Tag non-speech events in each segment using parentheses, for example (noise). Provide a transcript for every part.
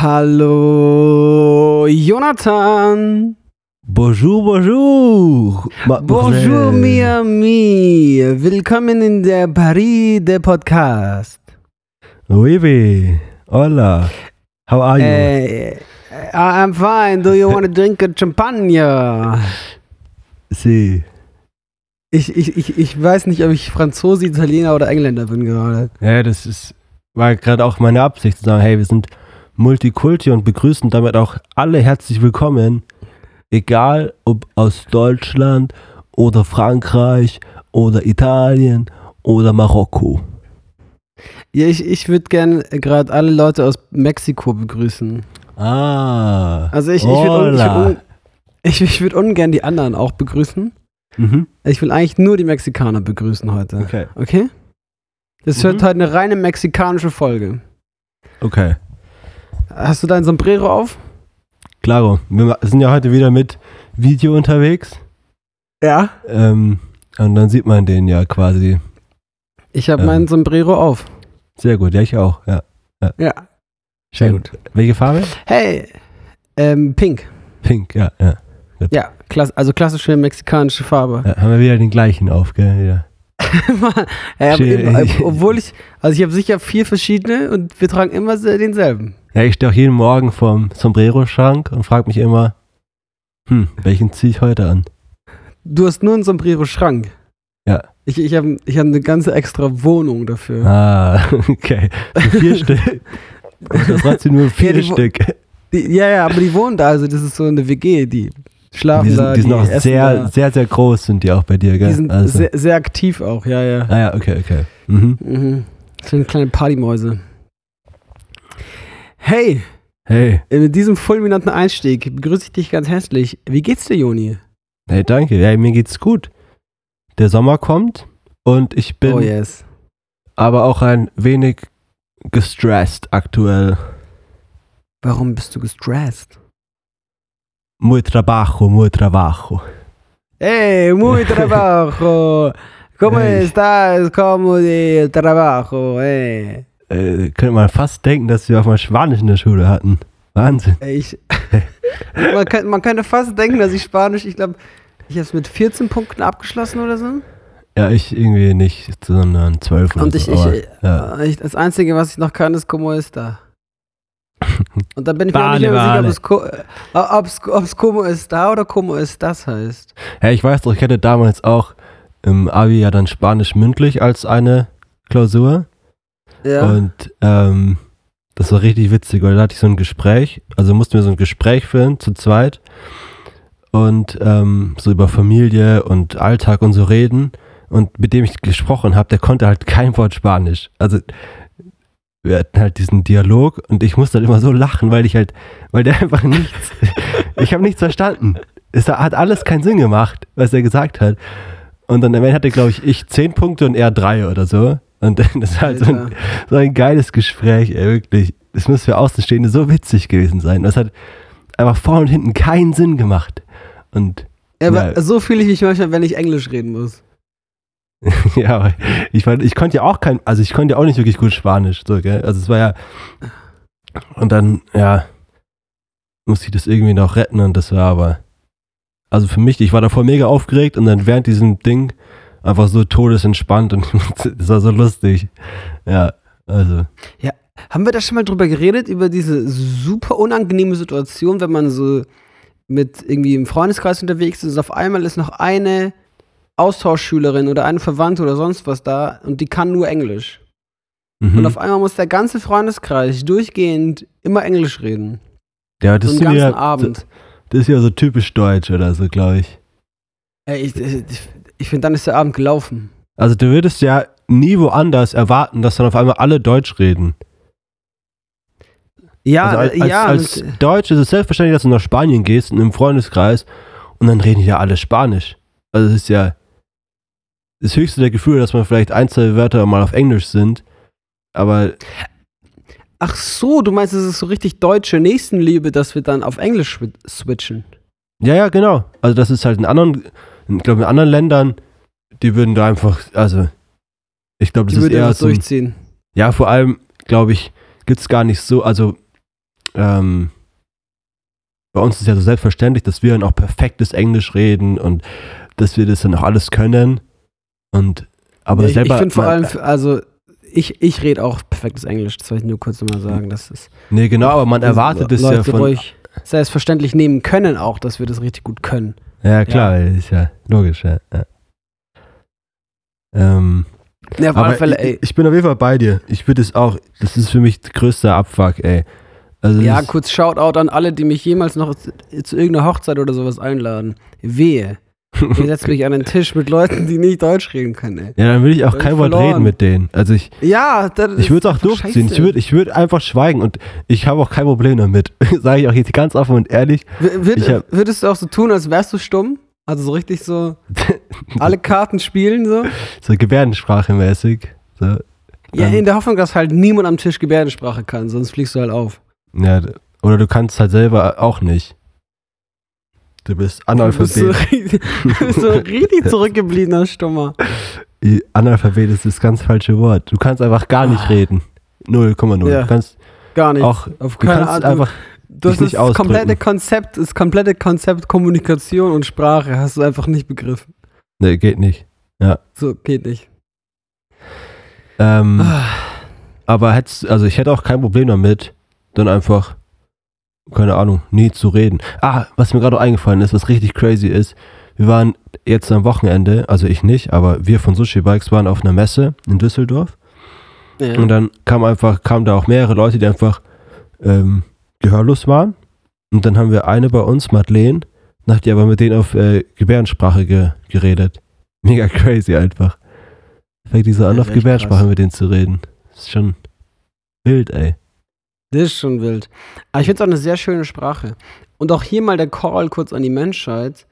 Hallo, Jonathan. Bonjour, bonjour. Bonjour, mi ami. Willkommen in der Paris de Podcast. Oui, oui. Hola. How are you? Äh, I'm fine. Do you want to (laughs) drink a champagne? Si. Ich, ich, ich, ich weiß nicht, ob ich Franzose, Italiener oder Engländer bin gerade. Ja, das ist, war gerade auch meine Absicht zu sagen, hey, wir sind Multikulti und begrüßen damit auch alle herzlich willkommen. Egal ob aus Deutschland oder Frankreich oder Italien oder Marokko. Ja, ich, ich würde gerne gerade alle Leute aus Mexiko begrüßen. Ah. Also ich, ich würde un, ich, ich würd ungern die anderen auch begrüßen. Mhm. Ich will eigentlich nur die Mexikaner begrüßen heute. Okay. Okay? Das Mhm. wird heute eine reine mexikanische Folge. Okay. Hast du dein Sombrero auf? Klaro. Wir sind ja heute wieder mit Video unterwegs. Ja. Ähm, und dann sieht man den ja quasi. Ich habe Ähm. mein Sombrero auf. Sehr gut, ja, ich auch. Ja. Ja. Sehr Und Welche Farbe? Hey, ähm, pink. Pink, ja, ja. Ja, klass also klassische mexikanische Farbe. ja haben wir wieder den gleichen auf, gell? Ja. (laughs) ja, immer, obwohl ich, also ich habe sicher vier verschiedene und wir tragen immer denselben. Ja, ich stehe auch jeden Morgen vorm Sombrero-Schrank und frage mich immer, hm, welchen ziehe ich heute an? Du hast nur einen Sombrero-Schrank. Ja. Ich, ich habe ich hab eine ganze extra Wohnung dafür. Ah, (laughs) okay. Vier (laughs) Stück. Das ist trotzdem nur vier wo- Stück. Die, ja, ja, aber die wohnen da, also das ist so eine WG, die schlafen Die da, sind, die sind auch sehr, da. sehr, sehr groß, sind die auch bei dir, gell? Die sind also. sehr, sehr aktiv auch, ja, ja. ah ja, okay, okay. Mhm. Mhm. Das sind kleine Partymäuse. Hey, Hey, mit diesem fulminanten Einstieg begrüße ich dich ganz herzlich. Wie geht's dir, Joni? hey, danke. Ja, mir geht's gut. Der Sommer kommt und ich bin oh yes. aber auch ein wenig gestresst aktuell. Warum bist du gestresst? Muy trabajo, muy trabajo. Hey, muy (laughs) trabajo. ¿Cómo Hey. estás? ¿Cómo de trabajo? Hey. Äh, könnte man fast denken, dass wir auch mal Spanisch in der Schule hatten. Wahnsinn. Ich, (laughs) man, kann, man könnte fast denken, dass ich Spanisch, ich glaube, ich habe es mit 14 Punkten abgeschlossen oder so. Ja, ich irgendwie nicht, sondern zwölf oder Und ich, so. ich, aber, äh, ja. ich, das Einzige, was ich noch kann, ist Como está. (laughs) Und dann bin ich mir Vale, nicht mehr sicher, ob es, äh, ob's, ob's Como está oder Como das heißt. ja, ich weiß doch, ich hatte damals auch im Abi ja dann Spanisch mündlich als eine Klausur. Ja. Und ähm, das war richtig witzig, weil da hatte ich so ein Gespräch, also mussten wir so ein Gespräch führen, zu zweit. Und ähm, so über Familie und Alltag und so reden. Und mit dem ich gesprochen habe, der konnte halt kein Wort Spanisch. Also wir hatten halt diesen Dialog und ich musste halt immer so lachen, weil ich halt, weil der (laughs) einfach nichts, ich habe nichts verstanden. Es hat alles keinen Sinn gemacht, was er gesagt hat. Und dann am Ende hatte, glaube ich, ich zehn Punkte und er drei oder so. Und dann ist halt so ein, so ein geiles Gespräch, ey, wirklich. Das muss für Außenstehende so witzig gewesen sein. Das hat einfach vorne und hinten keinen Sinn gemacht. Und Ja, aber ja. so fühle ich mich manchmal, wenn ich Englisch reden muss. (laughs) ja, aber ich, ich konnte ja auch kein, also ich konnte ja auch nicht wirklich gut Spanisch, so, gell? Also es war ja. Und dann, ja, musste ich das irgendwie noch retten und das war aber. Also für mich, ich war davor mega aufgeregt und dann während diesem Ding einfach so todesentspannt und (laughs) das war so lustig. Ja, also. Haben wir da schon mal drüber geredet, über diese super unangenehme Situation, wenn man so mit irgendwie im Freundeskreis unterwegs ist, auf einmal ist noch eine Austauschschülerin oder eine Verwandte oder sonst was da und die kann nur Englisch. Mhm. Und auf einmal muss der ganze Freundeskreis durchgehend immer Englisch reden. ja, das so ist ganzen ja, Abend. Das ist ja so typisch deutsch oder so, glaube ich. Ey, ich ich, ich finde, dann ist der Abend gelaufen. Also du würdest ja nie woanders erwarten, dass dann auf einmal alle Deutsch reden. Ja, also als, äh, als, ja. als und- Deutsch ist es selbstverständlich, dass du nach Spanien gehst in einem Freundeskreis und dann reden ja alle Spanisch. Also es ist ja das höchste der Gefühle, dass man vielleicht ein, zwei Wörter mal auf Englisch sind. Aber Ach so, du meinst, es ist so richtig deutsche Nächstenliebe, dass wir dann auf Englisch swi- switchen. ja, ja, genau. Also das ist halt in anderen, ich glaube in anderen Ländern, die würden da einfach, also ich glaube, das Die ist würden eher so durchziehen. Ja, vor allem, glaube ich, gibt es gar nicht so, also ähm, bei uns ist ja so selbstverständlich, dass wir dann auch perfektes Englisch reden und dass wir das dann auch alles können. Und aber ich, selber. ich finde vor allem, also ich, ich rede auch perfektes Englisch, das wollte ich nur kurz nochmal sagen. Das ist Nee, genau, aber man erwartet es ja von. ruhig selbstverständlich nehmen können auch, dass wir das richtig gut können. Ja, klar, ist ja logisch, ja. ja. Ähm, Ja, aber Fälle, ich, ich bin auf jeden Fall bei dir. Ich würde es auch, das ist für mich der größte Abfuck, ey. Also Ja, kurz Shoutout an alle, die mich jemals noch zu, zu irgendeiner Hochzeit oder sowas einladen. Wehe. Ihr setzt mich an den Tisch mit Leuten, die nicht Deutsch reden können, ey. Ja, dann will ich auch kein Wort verloren. reden mit denen. Also ich, Ja, das ich würde es auch durchziehen. scheiße. Ich würde ich würd einfach schweigen und ich habe auch kein Problem damit. (laughs) Sage ich auch jetzt ganz offen und ehrlich. W- würd, ich hab- würdest du auch so tun, als wärst du stumm? Also so richtig so (laughs) alle Karten spielen so? So Gebärdensprache mäßig. So, Ja, Ähm. in der Hoffnung, dass halt niemand am Tisch Gebärdensprache kann, sonst fliegst du halt auf. ja, oder du kannst halt selber auch nicht. Du bist Du bist so, Analphabet. du bist so richtig (laughs) zurückgebliebener Stummer. Analphabet ist das ganz falsche Wort. Du kannst einfach gar nicht Ah. reden. 0,0. Ja. Du kannst Gar nicht. auch, Auf du keine kannst Art. einfach du nicht das komplette. Konzept, das komplette Konzept Kommunikation und Sprache hast du einfach nicht begriffen. Nee, geht nicht. So geht nicht. Ähm, Ah. aber hättest, also ich hätte auch kein Problem damit, dann einfach, keine Ahnung, nie zu reden. Ah, was mir gerade eingefallen ist, was richtig crazy ist, wir waren jetzt am Wochenende, also ich nicht, aber wir von Sushi Bikes waren auf einer Messe in Düsseldorf Ja. und dann kam einfach, kamen da auch mehrere Leute, die einfach ähm, gehörlos waren und dann haben wir eine bei uns, Madeleine, nach die aber mit denen auf äh, Gebärdensprache ge geredet. Mega crazy einfach. Fängt die so an, Ja, auf Gebärdensprache krass. mit denen zu reden. Das ist schon wild, ey. Das ist schon wild. Aber ich finde es auch eine sehr schöne Sprache. Und auch hier mal der Call kurz an die Menschheit.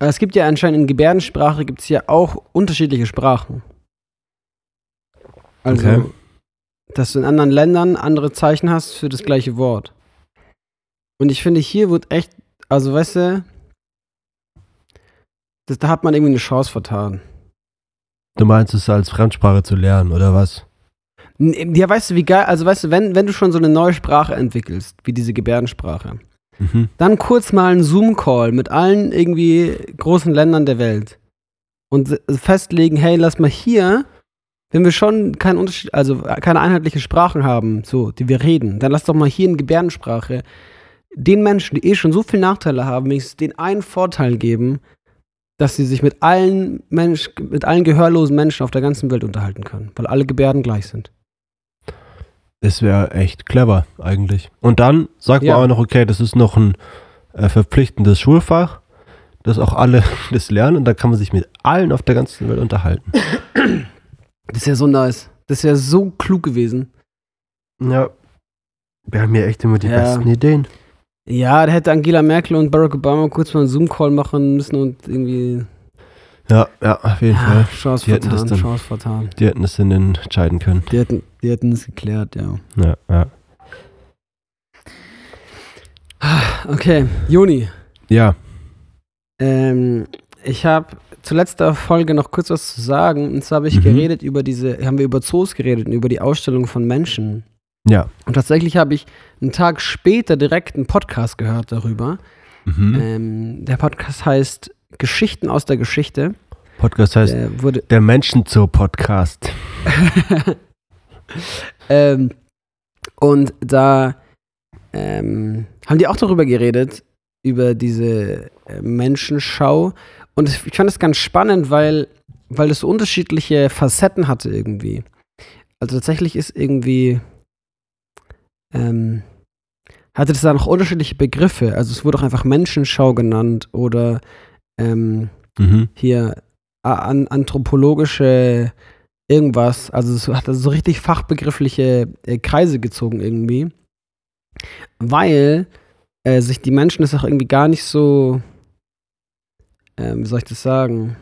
Äh, Es gibt ja anscheinend in Gebärdensprache gibt es ja auch unterschiedliche Sprachen. Also, Okay. dass du in anderen Ländern andere Zeichen hast für das gleiche Wort. Und ich finde, hier wird echt, also weißt du, das, da hat man irgendwie eine Chance vertan. Du meinst es als Fremdsprache zu lernen, oder was? Ja, weißt du, wie geil, also weißt du, wenn, wenn du schon so eine neue Sprache entwickelst, wie diese Gebärdensprache, Mhm. dann kurz mal einen Zoom-Call mit allen irgendwie großen Ländern der Welt und festlegen, hey, lass mal hier, wenn wir schon keinen Unterschied, also keine einheitliche Sprachen haben, so, die wir reden, dann lass doch mal hier in Gebärdensprache den Menschen, die eh schon so viele Nachteile haben, wenigstens den einen Vorteil geben, dass sie sich mit allen Mensch, mit allen gehörlosen Menschen auf der ganzen Welt unterhalten können, weil alle Gebärden gleich sind. Das wäre echt clever, eigentlich. Und dann sagt Ja. man auch noch, okay, das ist noch ein äh, verpflichtendes Schulfach, dass auch alle (laughs) das lernen und dann kann man sich mit allen auf der ganzen Welt unterhalten. (coughs) Das ja so nice. Das ja so klug gewesen. Ja. Wir haben ja echt immer die Ja. besten Ideen. Ja, da hätte Angela Merkel und Barack Obama kurz mal einen Zoom-Call machen müssen und irgendwie. Ja, ja, auf jeden Ja, Fall. Chance die hätten das vertan, dann- Chance vertan. Die hätten es dann entscheiden können. Die hätten, die hätten es geklärt, ja. Ja, ja. Okay, Juni. Ja, Ähm, ich habe zur letzten Folge noch kurz was zu sagen. Und zwar habe ich Mhm. geredet über diese, haben wir über Zoos geredet und über die Ausstellung von Menschen. ja. Und tatsächlich habe ich einen Tag später direkt einen Podcast gehört darüber. Mhm. Ähm, der Podcast heißt Geschichten aus der Geschichte. Podcast heißt Der wurde, der Menschenzoo-Podcast. (laughs) ähm, und da ähm, haben die auch darüber geredet, über diese äh, Menschenschau. Und ich fand das ganz spannend, weil, weil das so unterschiedliche Facetten hatte irgendwie. Also tatsächlich ist irgendwie, ähm, hatte das da noch unterschiedliche Begriffe. Also es wurde auch einfach Menschenschau genannt oder ähm, Mhm. hier anthropologische irgendwas. Also es hat also so richtig fachbegriffliche äh, Kreise gezogen irgendwie. Weil äh, sich die Menschen das auch irgendwie gar nicht so, ähm, wie soll ich das sagen?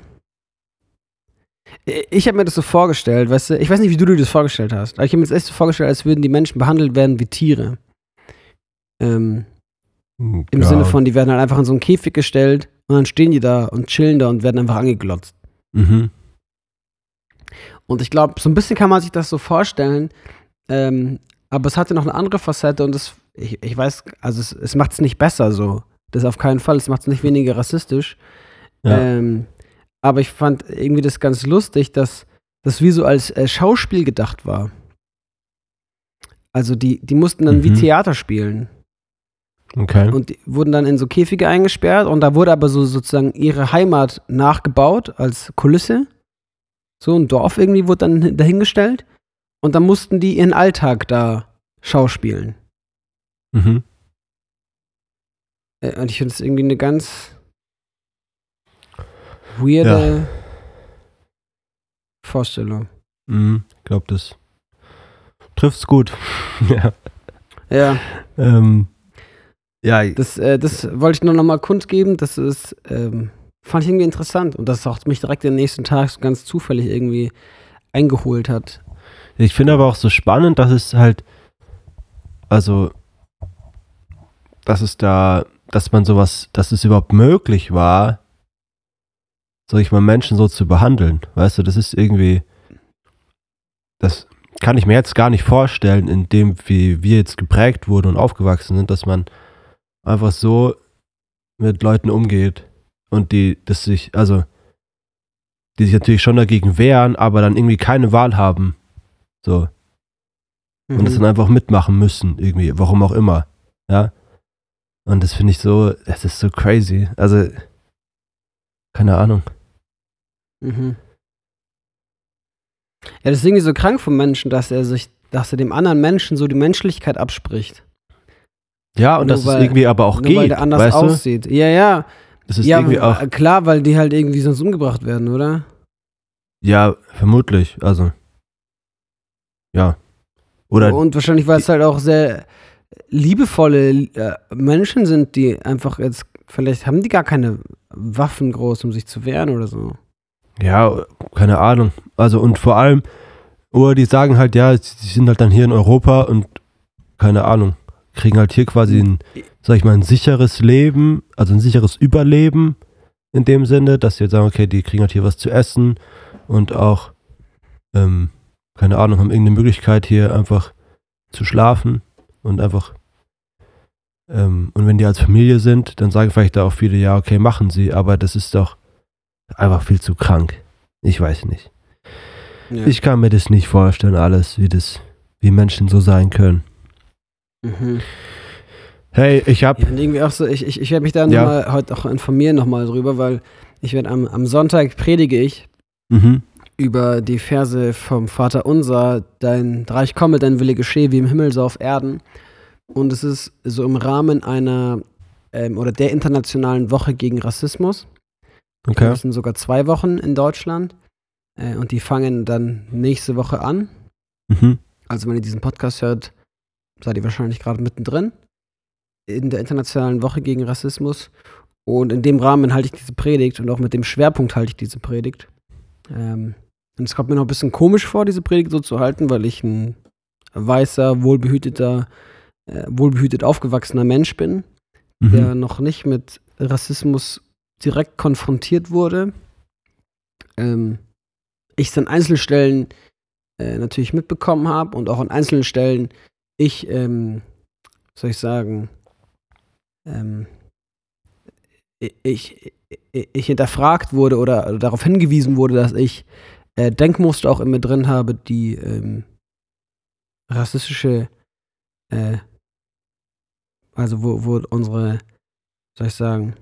I- Ich habe mir das so vorgestellt, weißt du, ich weiß nicht, wie du dir das vorgestellt hast, aber ich habe mir das echt so vorgestellt, als würden die Menschen behandelt werden wie Tiere. Ähm, Im ja. Sinne von, die werden halt einfach in so einen Käfig gestellt und dann stehen die da und chillen da und werden einfach angeglotzt. Mhm. Und ich glaube, so ein bisschen kann man sich das so vorstellen, ähm, aber es hatte noch eine andere Facette und das ich, ich weiß, also es, es macht es nicht besser so. Das auf keinen Fall, es macht es nicht weniger rassistisch. Ja. Ähm, aber ich fand irgendwie das ganz lustig, dass das wie so als äh, Schauspiel gedacht war. Also die, die mussten dann wie Mhm. Theater spielen. Okay. Und die wurden dann in so Käfige eingesperrt und da wurde aber so sozusagen ihre Heimat nachgebaut als Kulisse. So ein Dorf irgendwie wurde dann hin- dahingestellt und dann mussten die ihren Alltag da schauspielen. Mhm. Äh, Und ich finde es irgendwie eine ganz weirde Vorstellung. Mhm. Ich glaube, das trifft's gut. (laughs) ja. Ja, Ähm, ja, das, äh, das wollte ich nur noch mal kundgeben. Das ist, ähm, fand ich irgendwie interessant und das auch mich direkt den nächsten Tag ganz zufällig irgendwie eingeholt hat. Ich finde aber auch so spannend, dass es halt, also, dass es da, dass man sowas, dass es überhaupt möglich war, sag ich mal, Menschen so zu behandeln. Weißt du, das ist irgendwie, das kann ich mir jetzt gar nicht vorstellen, in dem, wie wir jetzt geprägt wurden und aufgewachsen sind, dass man einfach so mit Leuten umgeht und die, das sich, also, die sich natürlich schon dagegen wehren, aber dann irgendwie keine Wahl haben. So. und das Mhm. dann einfach mitmachen müssen, irgendwie, warum auch immer. Ja. Und das finde ich so, das ist so crazy. Also, keine Ahnung. Mhm. Ja, das ist irgendwie so krank vom Menschen, dass er sich, dass er dem anderen Menschen so die Menschlichkeit abspricht. Ja, und Nur dass weil- es irgendwie aber auch nur weil geht. der anders weißt du? aussieht. Ja, ja. Das ist ja, irgendwie auch, klar, weil die halt irgendwie sonst umgebracht werden, oder? ja, vermutlich. Also, ja. Oder, Und wahrscheinlich, weil es halt auch sehr liebevolle äh, Menschen sind, die einfach jetzt, vielleicht haben die gar keine Waffen groß, um sich zu wehren oder so. ja, keine Ahnung. Also, und vor allem, oder die sagen halt, ja, sie sind halt dann hier in Europa und keine Ahnung, kriegen halt hier quasi ein, sag ich mal, ein sicheres Leben, also ein sicheres Überleben in dem Sinne, dass sie jetzt sagen, okay, die kriegen halt hier was zu essen und auch, ähm, keine Ahnung, haben irgendeine Möglichkeit hier einfach zu schlafen und einfach, ähm, und wenn die als Familie sind, dann sagen vielleicht da auch viele, ja, okay, machen sie, aber das ist doch einfach viel zu krank. Ich weiß nicht. Ja. Ich kann mir das nicht vorstellen, alles, wie das, wie Menschen so sein können. mhm. Hey, ich hab, Ja, irgendwie auch so, ich, ich, ich werde mich da Ja. noch mal, heute auch informieren nochmal drüber, weil ich werde am, am Sonntag predige ich mhm, über die Verse vom Vater Unser, dein Reich komme, dein Wille geschehe, wie im Himmel, so auf Erden. Und es ist so im Rahmen einer ähm, oder der internationalen Woche gegen Rassismus. okay, Das sind sogar zwei Wochen in Deutschland. Äh, und die fangen dann nächste Woche an. mhm, Also wenn ihr diesen Podcast hört, seid ihr wahrscheinlich gerade mittendrin in der internationalen Woche gegen Rassismus. Und in dem Rahmen halte ich diese Predigt und auch mit dem Schwerpunkt halte ich diese Predigt. Ähm, und es kommt mir noch ein bisschen komisch vor, diese Predigt so zu halten, weil ich ein weißer, wohlbehüteter, äh, wohlbehütet aufgewachsener Mensch bin, der mhm, noch nicht mit Rassismus direkt konfrontiert wurde. Ähm, ich es an einzelnen Stellen äh, natürlich mitbekommen habe und auch an einzelnen Stellen ich, ähm, soll ich sagen, ähm, ich, ich, hinterfragt wurde oder darauf hingewiesen wurde, dass ich äh, Denkmuster auch in mir drin habe, die ähm, rassistische, äh, also wo, wo unsere, soll ich sagen,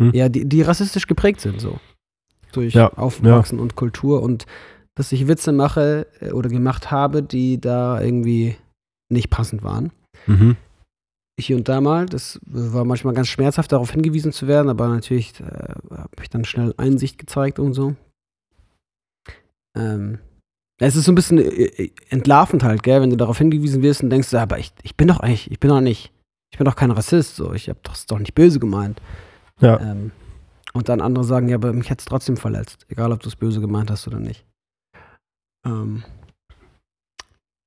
Hm? ja, die, die rassistisch geprägt sind, so. Durch Ja, Aufwachsen und Kultur und dass ich Witze mache äh, oder gemacht habe, die da irgendwie nicht passend waren. mhm, Hier und da mal, das war manchmal ganz schmerzhaft, darauf hingewiesen zu werden, aber natürlich äh, habe ich dann schnell Einsicht gezeigt und so. Ähm, es ist so ein bisschen äh, äh, entlarvend halt, gell, wenn du darauf hingewiesen wirst und denkst, ja, aber ich, ich bin doch eigentlich, ich bin doch nicht, ich bin doch kein Rassist, so, ich habe das doch nicht böse gemeint. ja, Ähm, und dann andere sagen, ja, aber mich hat es trotzdem verletzt, egal ob du es böse gemeint hast oder nicht. Ähm,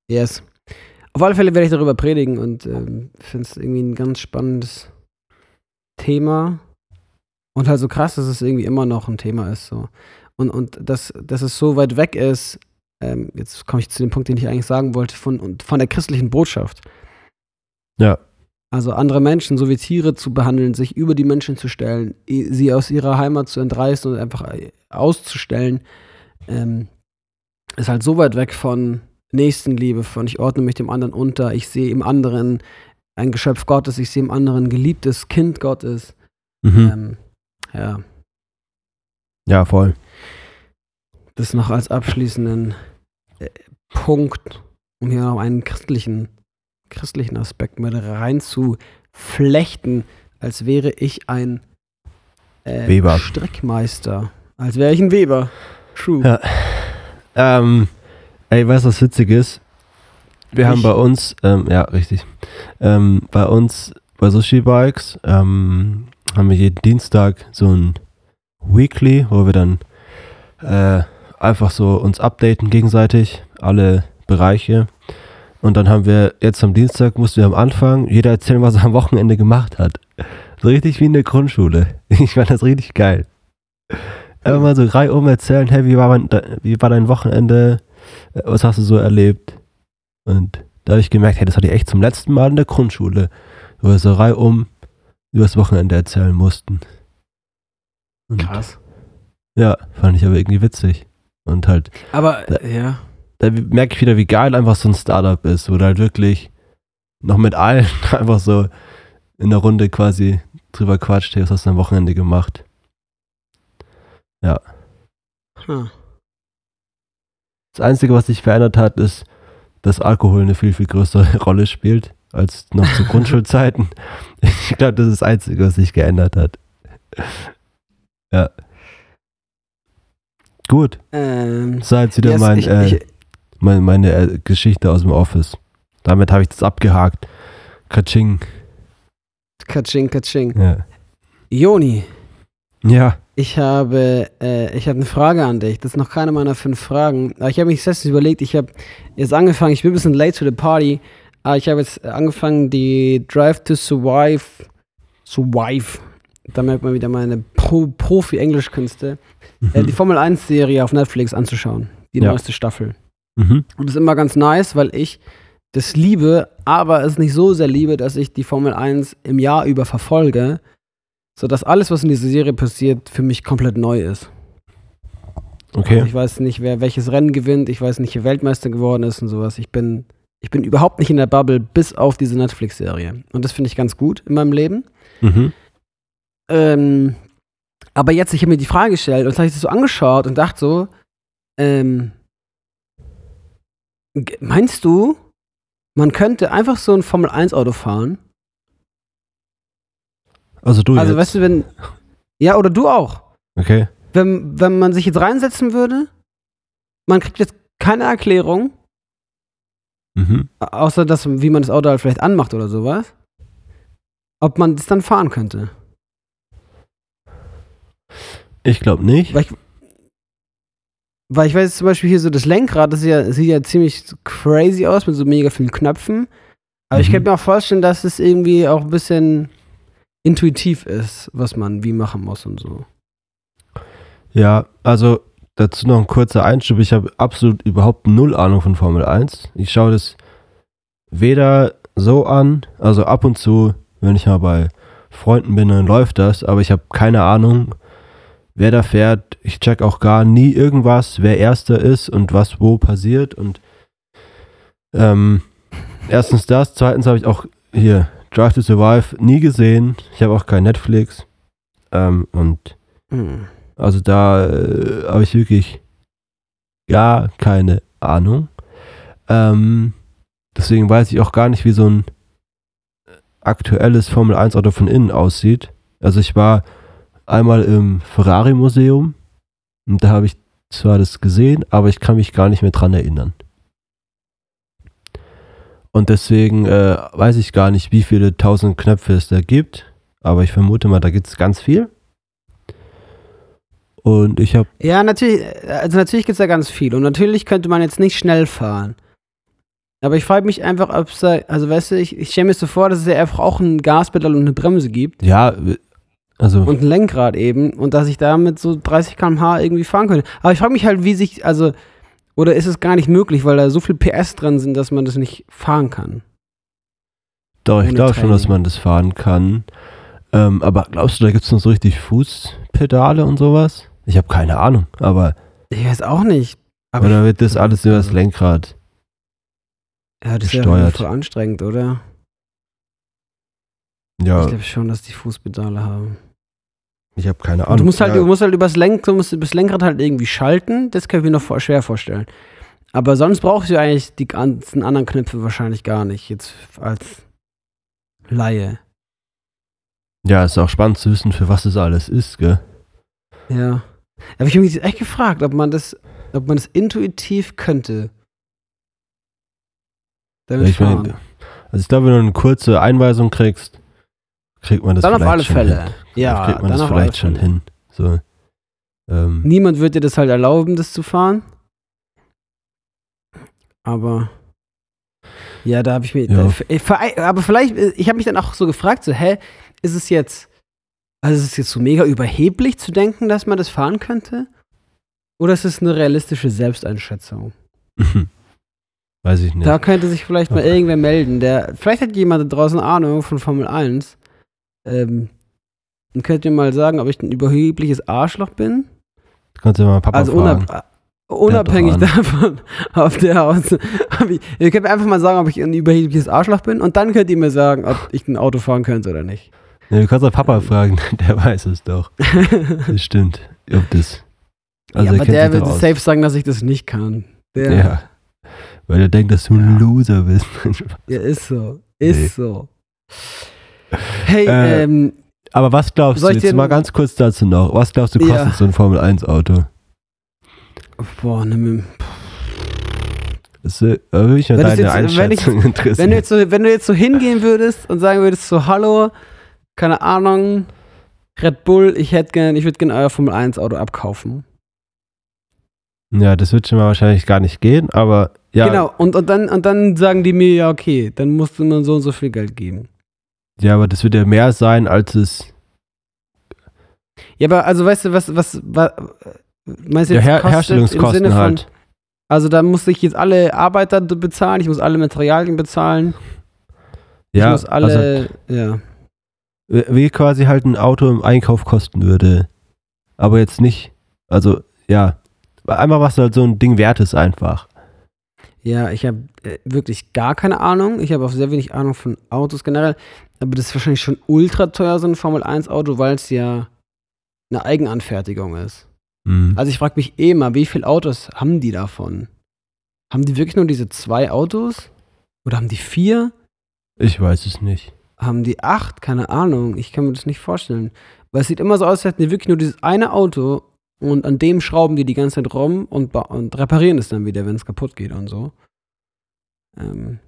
yes. Auf alle Fälle werde ich darüber predigen und ähm, finde es irgendwie ein ganz spannendes Thema. Und halt so krass, dass es irgendwie immer noch ein Thema ist. So. Und, und dass, dass es so weit weg ist, ähm, jetzt komme ich zu dem Punkt, den ich eigentlich sagen wollte, von, von der christlichen Botschaft. Ja. Also andere Menschen so wie Tiere zu behandeln, sich über die Menschen zu stellen, sie aus ihrer Heimat zu entreißen und einfach äh, auszustellen, ähm, ist halt so weit weg von Nächstenliebe, von ich ordne mich dem anderen unter, ich sehe im anderen ein Geschöpf Gottes, ich sehe im anderen geliebtes Kind Gottes. Mhm. Ähm, ja. Ja, voll. Das noch als abschließenden äh, Punkt, um hier noch einen christlichen, christlichen Aspekt mit reinzuflechten, als wäre ich ein äh, Weber. Strickmeister. Als wäre ich ein Weber. True. Ja. Ähm, ey, weißt du, was witzig ist? Wir Ich? haben bei uns, ähm, ja, richtig, ähm, bei uns bei Sushi Bikes ähm, haben wir jeden Dienstag so ein Weekly, wo wir dann äh, einfach so uns updaten gegenseitig, alle Bereiche. Und dann haben wir jetzt am Dienstag, mussten wir am Anfang jeder erzählen, was er am Wochenende gemacht hat. So richtig wie in der Grundschule. (laughs) Ich fand das richtig geil. Einfach mal so reihum erzählen, hey, wie war, mein, wie war dein Wochenende? Äh, Was hast du so erlebt? Und da habe ich gemerkt, hey, das hatte ich echt zum letzten Mal in der Grundschule, wo wir so reihum über das Wochenende erzählen mussten. Und Krass. ja, fand ich aber irgendwie witzig. Und halt, Aber, Da- ja. da merke ich wieder, wie geil einfach so ein Startup ist, wo du halt wirklich noch mit allen (laughs) einfach so in der Runde quasi drüber quatscht, hey, was hast du am Wochenende gemacht? Hm. Das Einzige, was sich verändert hat, ist, dass Alkohol eine viel, viel größere (laughs) Rolle spielt als noch zu (laughs) Grundschulzeiten. Ich glaube, das ist das Einzige, was sich geändert hat. (laughs) Ja. Gut, Ähm, das war jetzt wieder yes, mein, ich, äh, ich, mein, meine äh, Geschichte aus dem Office. Damit habe ich das abgehakt. Katsching. Katsching, Katsching. Ja. Joni, ja. Ich habe, äh, ich habe eine Frage an dich. Das ist noch keine meiner fünf Fragen. Aber ich habe mich selbst überlegt, ich habe jetzt angefangen, ich bin ein bisschen late to the party, aber ich habe jetzt angefangen, die Drive to Survive, Survive, da merkt man wieder meine Pro Profi-Englischkünste, äh, die Formel 1-Serie auf Netflix anzuschauen. Die Ja. neueste Staffel. Mhm. Und das ist immer ganz nice, weil ich das liebe, aber es nicht so sehr liebe, dass ich die Formel 1 im Jahr über verfolge, sodass alles, was in dieser Serie passiert, für mich komplett neu ist. Okay. Also ich weiß nicht, wer welches Rennen gewinnt, ich weiß nicht, wer Weltmeister geworden ist und sowas. Ich bin, ich bin überhaupt nicht in der Bubble, bis auf diese Netflix-Serie. Und das finde ich ganz gut in meinem Leben. Mhm. Ähm, aber jetzt, ich habe mir die Frage gestellt und habe ich das so angeschaut und dachte so, ähm, meinst du, man könnte einfach so ein Formel-1-Auto fahren? Also du also, jetzt. weißt du, wenn, ja, oder du auch. okay. Wenn, wenn man sich jetzt reinsetzen würde, man kriegt jetzt keine Erklärung, Mhm. außer das, wie man das Auto halt vielleicht anmacht oder sowas, ob man das dann fahren könnte. Ich glaube nicht. Weil ich, weil ich weiß zum Beispiel hier so das Lenkrad, das ja, sieht ja ziemlich crazy aus mit so mega vielen Knöpfen. Aber ich Mhm. könnte mir auch vorstellen, dass es irgendwie auch ein bisschen intuitiv ist, was man wie machen muss und so. Ja, also dazu noch ein kurzer Einschub. Ich habe absolut überhaupt null Ahnung von Formel 1. Ich schaue das weder so an, also ab und zu, wenn ich mal bei Freunden bin, dann läuft das, aber ich habe keine Ahnung, wer da fährt. Ich check auch gar nie irgendwas, wer Erster ist und was wo passiert. Und ähm, erstens das, zweitens habe ich auch hier Drive to Survive nie gesehen. Ich habe auch kein Netflix. Ähm, und Hm. also da äh, habe ich wirklich gar keine Ahnung. Ähm, deswegen weiß ich auch gar nicht, wie so ein aktuelles Formel 1 Auto von innen aussieht. Also ich war einmal im Ferrari Museum und da habe ich zwar das gesehen, aber ich kann mich gar nicht mehr dran erinnern. Und deswegen äh, weiß ich gar nicht, wie viele tausend Knöpfe es da gibt, aber ich vermute mal, da gibt es ganz viel. Und ich habe Ja, natürlich, also natürlich gibt es da ganz viel. Und natürlich könnte man jetzt nicht schnell fahren. Aber ich frage mich einfach, ob es da, also weißt du, ich, ich stelle mir so vor, dass es ja einfach auch ein Gaspedal und eine Bremse gibt. Ja, also und ein Lenkrad eben und dass ich damit so 30 km/h irgendwie fahren könnte. Aber ich frage mich halt, wie sich, also Oder ist es gar nicht möglich, weil da so viel PS dran sind, dass man das nicht fahren kann? Doch, ich glaube schon, dass man das fahren kann. Ähm, aber glaubst du, da gibt es noch so richtig Fußpedale und sowas? Ich habe keine Ahnung, aber Ich weiß auch nicht. Aber oder wird das alles über das Lenkrad? ja, das ist ja gesteuert? voll anstrengend, oder? Ja, Ich glaube schon, dass die Fußpedale haben. Ich habe keine Ahnung. du musst halt, ja, du musst halt übers, Lenk, du musst übers Lenkrad halt irgendwie schalten. Das kann ich mir noch vor, schwer vorstellen. Aber sonst brauchst du eigentlich die ganzen anderen Knöpfe wahrscheinlich gar nicht. Jetzt als Laie. ja, ist auch spannend zu wissen, für was das alles ist, gell? Ja. Habe ich mich echt gefragt, ob man das, ob man das intuitiv könnte. Damit Ich mein, also ich glaube, wenn du eine kurze Einweisung kriegst, kriegt man das Dann auf alle Fälle. Hin. Ja, kriegt man dann das vielleicht schon hin. So. Ähm, Niemand wird dir das halt erlauben, das zu fahren. Aber ja, da habe ich mir. Ja. Da, ver- aber vielleicht, äh, ich habe mich dann auch so gefragt, so, hä, ist es jetzt, also ist es jetzt so mega überheblich zu denken, dass man das fahren könnte? Oder ist es eine realistische Selbsteinschätzung? (laughs) weiß ich nicht. Da könnte sich vielleicht mal Okay. irgendwer melden, der, vielleicht hat jemand da draußen Ahnung von Formel 1. Ähm, und könnt ihr mal sagen, ob ich ein überhebliches Arschloch bin? Kannst du ja mal Papa Also fragen. unab unabhängig Der hat davon, (laughs) auf der Aus. ob ich- Ihr könnt mir einfach mal sagen, ob ich ein überhebliches Arschloch bin und dann könnt ihr mir sagen, ob ich ein Auto fahren könnte oder nicht. Ja, du kannst auch Papa fragen, (laughs) der weiß es doch. (laughs) Das stimmt. Ob das. Also ja, er aber der wird safe sagen, dass ich das nicht kann. Der, Ja. Weil er denkt, dass du ein. Loser bist. ja, ist so. Ist Nee. so. Hey, Äh, ähm, Aber was glaubst Soll du, jetzt mal ganz kurz dazu noch, was glaubst du, kostet Ja. so ein Formel 1 Auto? boah, nimm, Das da würde mich das deine jetzt- wenn ich- Einschätzung interessieren. wenn du, jetzt so, wenn du jetzt so hingehen würdest und sagen würdest so, hallo, keine Ahnung, Red Bull, ich hätte gern, ich würde gerne euer Formel 1 Auto abkaufen. ja, das wird schon mal wahrscheinlich gar nicht gehen, aber ja, Genau, und, und, dann, und dann sagen die mir, ja, okay, dann musst du mir so und so viel Geld geben. Ja, aber das wird ja mehr sein, als es Ja, aber also weißt du, was, was, was meinst du jetzt Her kostet im Herstellungskosten Sinne von, halt. Also da muss ich jetzt alle Arbeiter bezahlen, ich muss alle Materialien bezahlen, ich Ja, muss also alle, ja. wie quasi halt ein Auto im Einkauf kosten würde. Aber jetzt nicht, also ja, einmal was halt so ein Ding wert ist einfach. Ja, ich habe äh, wirklich gar keine Ahnung. Ich habe auch sehr wenig Ahnung von Autos generell. Aber das ist wahrscheinlich schon ultra teuer, so ein Formel-1-Auto, weil es ja eine Eigenanfertigung ist. Mhm. Also ich frage mich eh mal, wie viele Autos haben die davon? Haben die wirklich nur diese zwei Autos? Oder haben die vier? Ich weiß es nicht. Haben die acht? Keine Ahnung. Ich kann mir das nicht vorstellen. Weil es sieht immer so aus, als hätten die wirklich nur dieses eine Auto und an dem schrauben die die ganze Zeit rum und, und reparieren es dann wieder, wenn es kaputt geht und so. Ähm,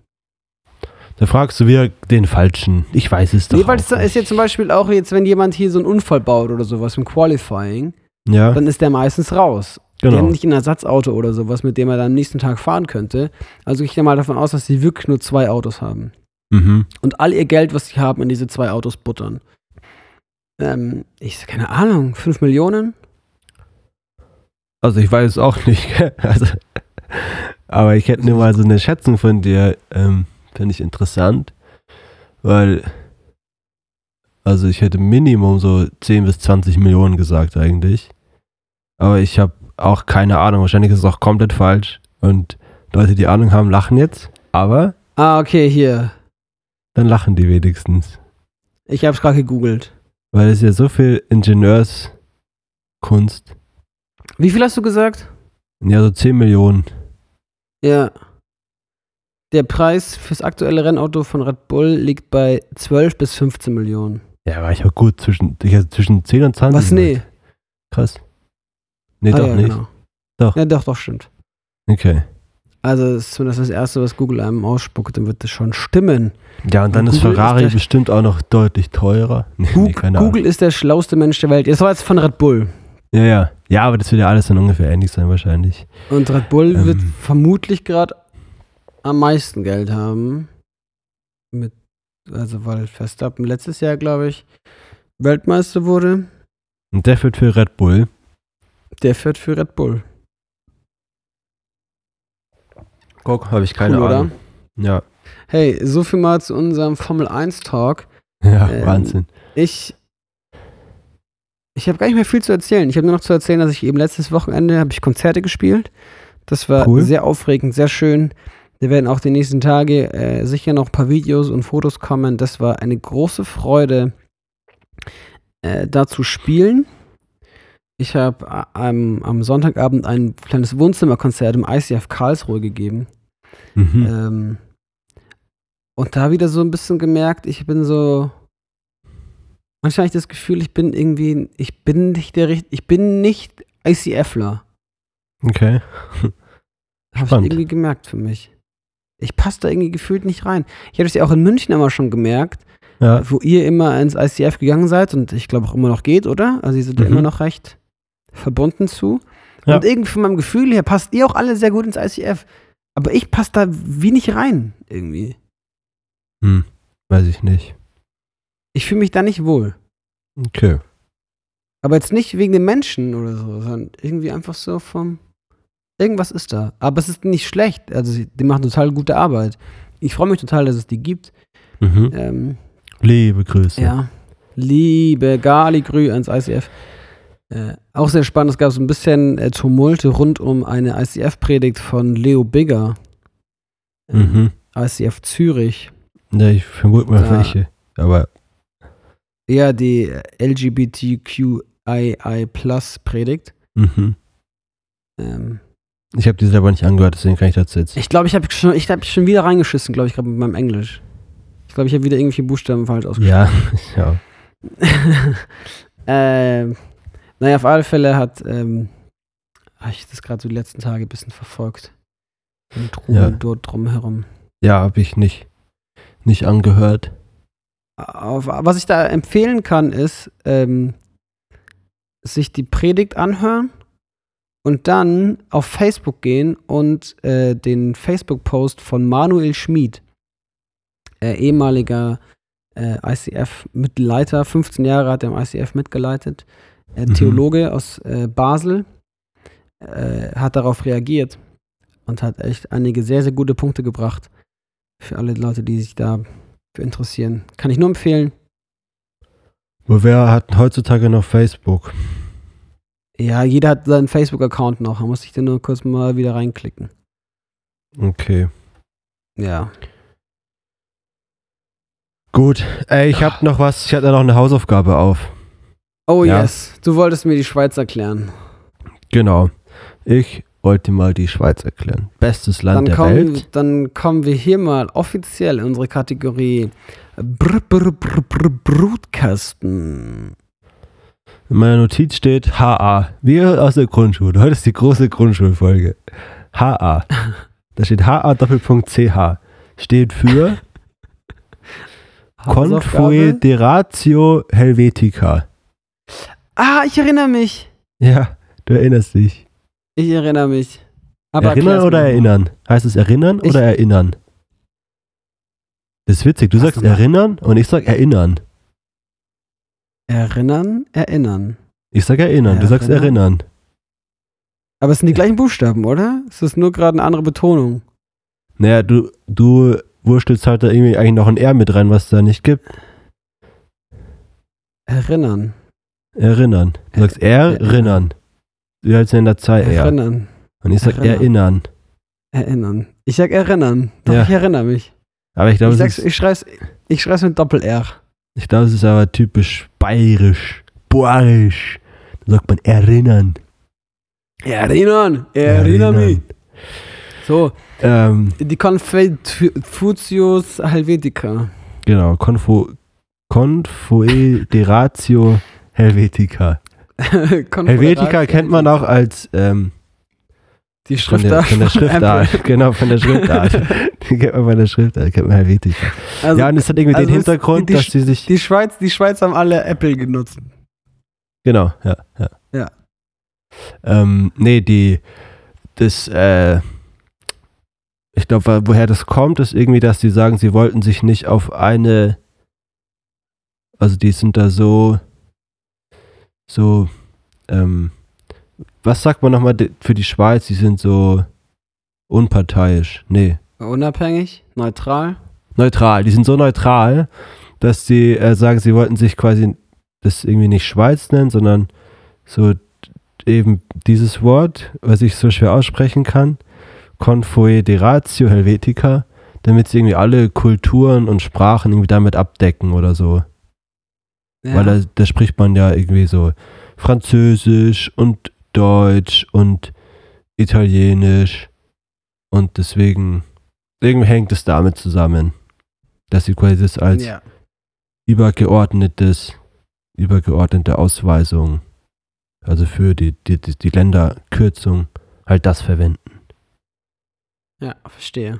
Da fragst du wieder den Falschen. Ich weiß es doch. nee, weil es ist ja zum Beispiel auch jetzt, wenn jemand hier so einen Unfall baut oder sowas im Qualifying, Ja, dann ist der meistens raus. Die haben genau. nicht ein Ersatzauto oder sowas, mit dem er dann am nächsten Tag fahren könnte. Also gehe ich ja mal davon aus, dass sie wirklich nur zwei Autos haben. Mhm. Und all ihr Geld, was sie haben, in diese zwei Autos buttern. Ähm, ich keine Ahnung, 5 Millionen? Also ich weiß es auch nicht. (laughs) also, aber ich hätte nur mal so eine Schätzung von dir, ähm, finde ich interessant, weil also ich hätte Minimum so 10 bis 20 Millionen gesagt eigentlich. Aber ich habe auch keine Ahnung. Wahrscheinlich ist es auch komplett falsch. Und Leute, die Ahnung haben, lachen jetzt. Aber Ah, okay, hier. dann lachen die wenigstens. Ich habe es gerade gegoogelt. Weil es ja so viel Ingenieurskunst. Wie viel hast du gesagt? Ja, so 10 Millionen. Ja. Der Preis fürs aktuelle Rennauto von Red Bull liegt bei 12 bis 15 Millionen. Ja, war ich auch gut zwischen, hätte zwischen 10 und 20. Was? Nee. Krass. Nee, Ah, doch ja, nicht. Genau. Doch. Ja, doch, doch, stimmt. Okay. Also, das ist zumindest das Erste, was Google einem ausspuckt, dann wird das schon stimmen. Ja, und dann Und ist Google Ferrari ist bestimmt auch noch deutlich teurer. (laughs) Nee, nee, Google, keine Ahnung. Google ist der schlauste Mensch der Welt. Das war jetzt von Red Bull. Ja, ja. Ja, aber das wird ja alles dann ungefähr ähnlich sein wahrscheinlich. Und Red Bull Ähm. wird vermutlich gerade am meisten Geld haben. Mit, also, weil Verstappen letztes Jahr, glaube ich, Weltmeister wurde. Und der führt für Red Bull. Der fährt für Red Bull. Guck, habe ich keine Cool, oder? Ahnung. Ja. Hey, so viel mal zu unserem Formel 1 Talk. (laughs) Ja, Ähm, Wahnsinn. Ich ich habe gar nicht mehr viel zu erzählen. Ich habe nur noch zu erzählen, dass ich eben letztes Wochenende habe ich Konzerte gespielt. Das war Cool. sehr aufregend, sehr schön. Da werden auch die nächsten Tage äh, sicher noch ein paar Videos und Fotos kommen. Das war eine große Freude, äh, da zu spielen. Ich habe am, am Sonntagabend ein kleines Wohnzimmerkonzert im ICF Karlsruhe gegeben. Mhm. Ähm, und da wieder so ein bisschen gemerkt, ich bin so. Manchmal habe ich das Gefühl, ich bin irgendwie, ich bin nicht der Richt, ich bin nicht ICFler. Okay. (laughs) Habe ich irgendwie gemerkt für mich. Ich passe da irgendwie gefühlt nicht rein. Ich habe das ja auch in München immer schon gemerkt, Ja. wo ihr immer ins ICF gegangen seid und ich glaube auch immer noch geht, oder? Also ihr seid Mhm. immer noch recht verbunden zu. Ja. Und irgendwie von meinem Gefühl her passt ihr auch alle sehr gut ins ICF. Aber ich passe da wie nicht rein, irgendwie. Hm. Weiß ich nicht. Ich fühle mich da nicht wohl. Okay. Aber jetzt nicht wegen den Menschen oder so, sondern irgendwie einfach so vom. Irgendwas ist da. Aber es ist nicht schlecht. Also, die machen total gute Arbeit. Ich freue mich total, dass es die gibt. Mhm. Ähm, Liebe Grüße. ja. Liebe Galigrü ans ICF. Äh, auch sehr spannend. Es gab so ein bisschen äh, Tumulte rund um eine ICF-Predigt von Leo Bigger. Ähm, Mhm. ICF Zürich. Ja, ich vermute mal welche. Aber Ja, die äh, LGBTQII-Predigt. mhm. Ähm, ich habe die selber nicht angehört, deswegen kann ich dazu jetzt. Ich glaube, ich habe schon, ich hab schon wieder reingeschissen, glaube ich, gerade mit meinem Englisch. Ich glaube, ich habe wieder irgendwelche Buchstaben falsch ausgesprochen. Ja, (laughs) (laughs) ja. ähm, naja, auf alle Fälle hat, ähm, habe ich das gerade so die letzten Tage ein bisschen verfolgt. Den Trubel Ja. dort drumherum. Ja, habe ich nicht, nicht angehört. Auf, was ich da empfehlen kann, ist, ähm, sich die Predigt anhören und dann auf Facebook gehen und äh, den Facebook-Post von Manuel Schmid, äh, ehemaliger äh, ICF-Mitleiter, 15 Jahre hat er im ICF mitgeleitet, äh, Mhm. Theologe aus äh, Basel, äh, hat darauf reagiert und hat echt einige sehr, sehr gute Punkte gebracht für alle Leute, die sich da für interessieren. Kann ich nur empfehlen. Wo wer hat heutzutage noch Facebook? Ja, jeder hat seinen Facebook-Account noch. Da muss ich dann nur kurz mal wieder reinklicken. Okay. Ja. Gut. Ey, ich habe noch was, ich hatte noch eine Hausaufgabe auf. Oh Ja. yes, du wolltest mir die Schweiz erklären. Genau. Ich wollte mal die Schweiz erklären. Bestes Land Dann der kommen, Welt. dann kommen wir hier mal offiziell in unsere Kategorie Brr, Brr, Brr, Brutkasten. In meiner Notiz steht HA. Wie aus der Grundschule. Heute ist die große Grundschulfolge. HA. (laughs) Da steht HA Doppelpunkt CH. Steht für. (laughs) Confederatio Helvetica. Ah, ich erinnere mich. Ja, du erinnerst dich. Ich erinnere mich. Aber erinnern oder erinnern? Heißt es erinnern Ich- oder erinnern? Das ist witzig. Du sagst erinnern und ich sag erinnern. Erinnern, erinnern. Ich sag erinnern. Du sagst Erinnern? erinnern. Aber es sind die gleichen Buchstaben, oder? Es ist nur gerade eine andere Betonung. Naja, du, du wurstelst halt da irgendwie eigentlich noch ein R mit rein, was es da nicht gibt. Erinnern. Erinnern. Du sagst erinnern. Du hältst in der Zahl R. Erinnern. Und ich sag Erinnern. erinnern. Erinnern. Ich sag erinnern. Doch, Ja. ich erinnere mich. Aber ich glaube, Ich, es sag's- ich schreib's, ich schreib's mit Doppel-R. Ich glaube, es ist aber typisch bayerisch. Boarisch. Da sagt man erinnern. Erinnern. Erinnere mich. So, Ähm, die Confucius Helvetica. genau. Confo, Confederatio Helvetica. (laughs) Helvetica kennt man auch als ähm, Die von, der, Schriftart. von der von Schriftart. Apple. (laughs) genau, von der Schriftart. (laughs) Die kennt man von der Schriftart, kennt man Helvetica. Also, ja, und es hat irgendwie also den Hintergrund, die- die dass sie sich. die, Schweiz, die Schweiz haben alle Apple genutzt. Genau, ja, ja. Ja. Ähm, nee, die, das, äh, ich glaube, woher das kommt, ist irgendwie, dass die sagen, sie wollten sich nicht auf eine, also die sind da so, so, ähm, was sagt man nochmal für die Schweiz? Die sind so, Unparteiisch. Nee. Unabhängig, neutral. Neutral. Die sind so neutral, dass sie äh, sagen, sie wollten sich quasi das irgendwie nicht Schweiz nennen, sondern so eben dieses Wort, was ich so schwer aussprechen kann, Confederatio Helvetica, damit sie irgendwie alle Kulturen und Sprachen irgendwie damit abdecken oder so. Ja. Weil da, da spricht man ja irgendwie so Französisch und Deutsch und Italienisch und deswegen irgendwie hängt es damit zusammen, dass sie quasi das als ja. übergeordnetes, übergeordnete Ausweisung, also für die, die, die, die Länderkürzung, halt das verwenden. ja, verstehe.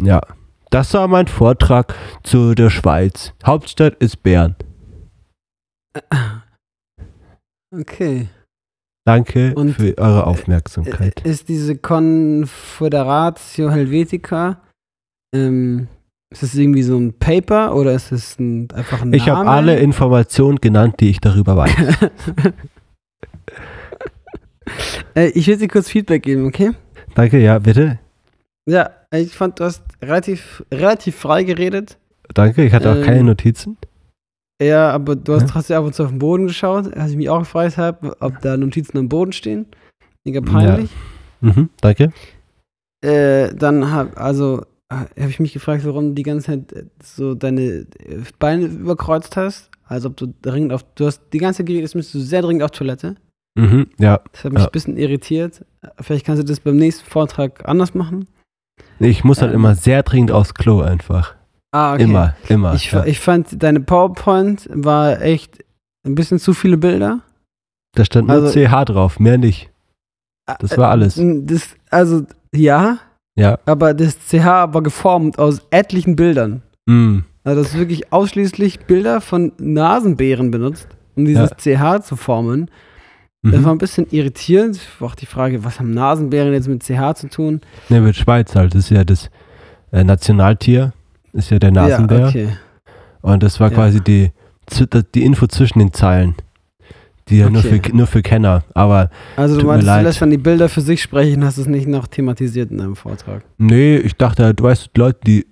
Ja, das war mein Vortrag zu der Schweiz. Hauptstadt ist Bern. Okay. Danke Und, für eure Äh, Aufmerksamkeit. Ist diese Confederatio Helvetica, ähm, ist das irgendwie so ein Paper oder ist es ein, einfach ein Ich habe Name? alle Informationen genannt, die ich darüber weiß. (laughs) äh, ich will dir kurz Feedback geben, okay? Danke, ja, bitte. Ja, ich fand, du hast relativ, relativ frei geredet. Danke, ich hatte auch Ähm, keine Notizen. Ja, aber du hast Ja. trotzdem ab und zu auf den Boden geschaut. Als ich mich auch gefragt habe, ob da Notizen am Boden stehen. Mega peinlich. Mhm, danke. Äh, dann hab, also, habe ich mich gefragt, warum du die ganze Zeit äh, so deine äh, Beine überkreuzt hast. Also, ob du dringend auf, du hast die ganze Zeit geredet, jetzt müsstest du sehr dringend auf Toilette. Mhm, ja, Das hat mich Ja. ein bisschen irritiert. Äh, Vielleicht kannst du das beim nächsten Vortrag anders machen. ich muss halt Ähm. immer sehr dringend aufs Klo einfach. Ah, okay. Immer, immer. Ich, ja. ich fand, deine PowerPoint war echt ein bisschen zu viele Bilder. da stand nur also- CH drauf, mehr nicht. Das war alles. Äh, Das, also, ja, Ja. aber das CH war geformt aus etlichen Bildern. Mm. Also, das ist wirklich ausschließlich Bilder von Nasenbären benutzt, um dieses CH zu formen. Das Mhm. war ein bisschen irritierend. War auch die Frage, was haben Nasenbären jetzt mit CH zu tun? Ne, mit Schweiz halt. Das ist ja das äh, Nationaltier. Ist ja der Nasenbär. Ja, okay. Und das war Ja. quasi die, die Info zwischen den Zeilen. Die ja nur, Okay. für, nur für Kenner. Aber Also, du meinst, du lässt dann die Bilder für sich sprechen, hast es nicht noch thematisiert in deinem Vortrag. nee, ich dachte halt, du weißt, Leute, die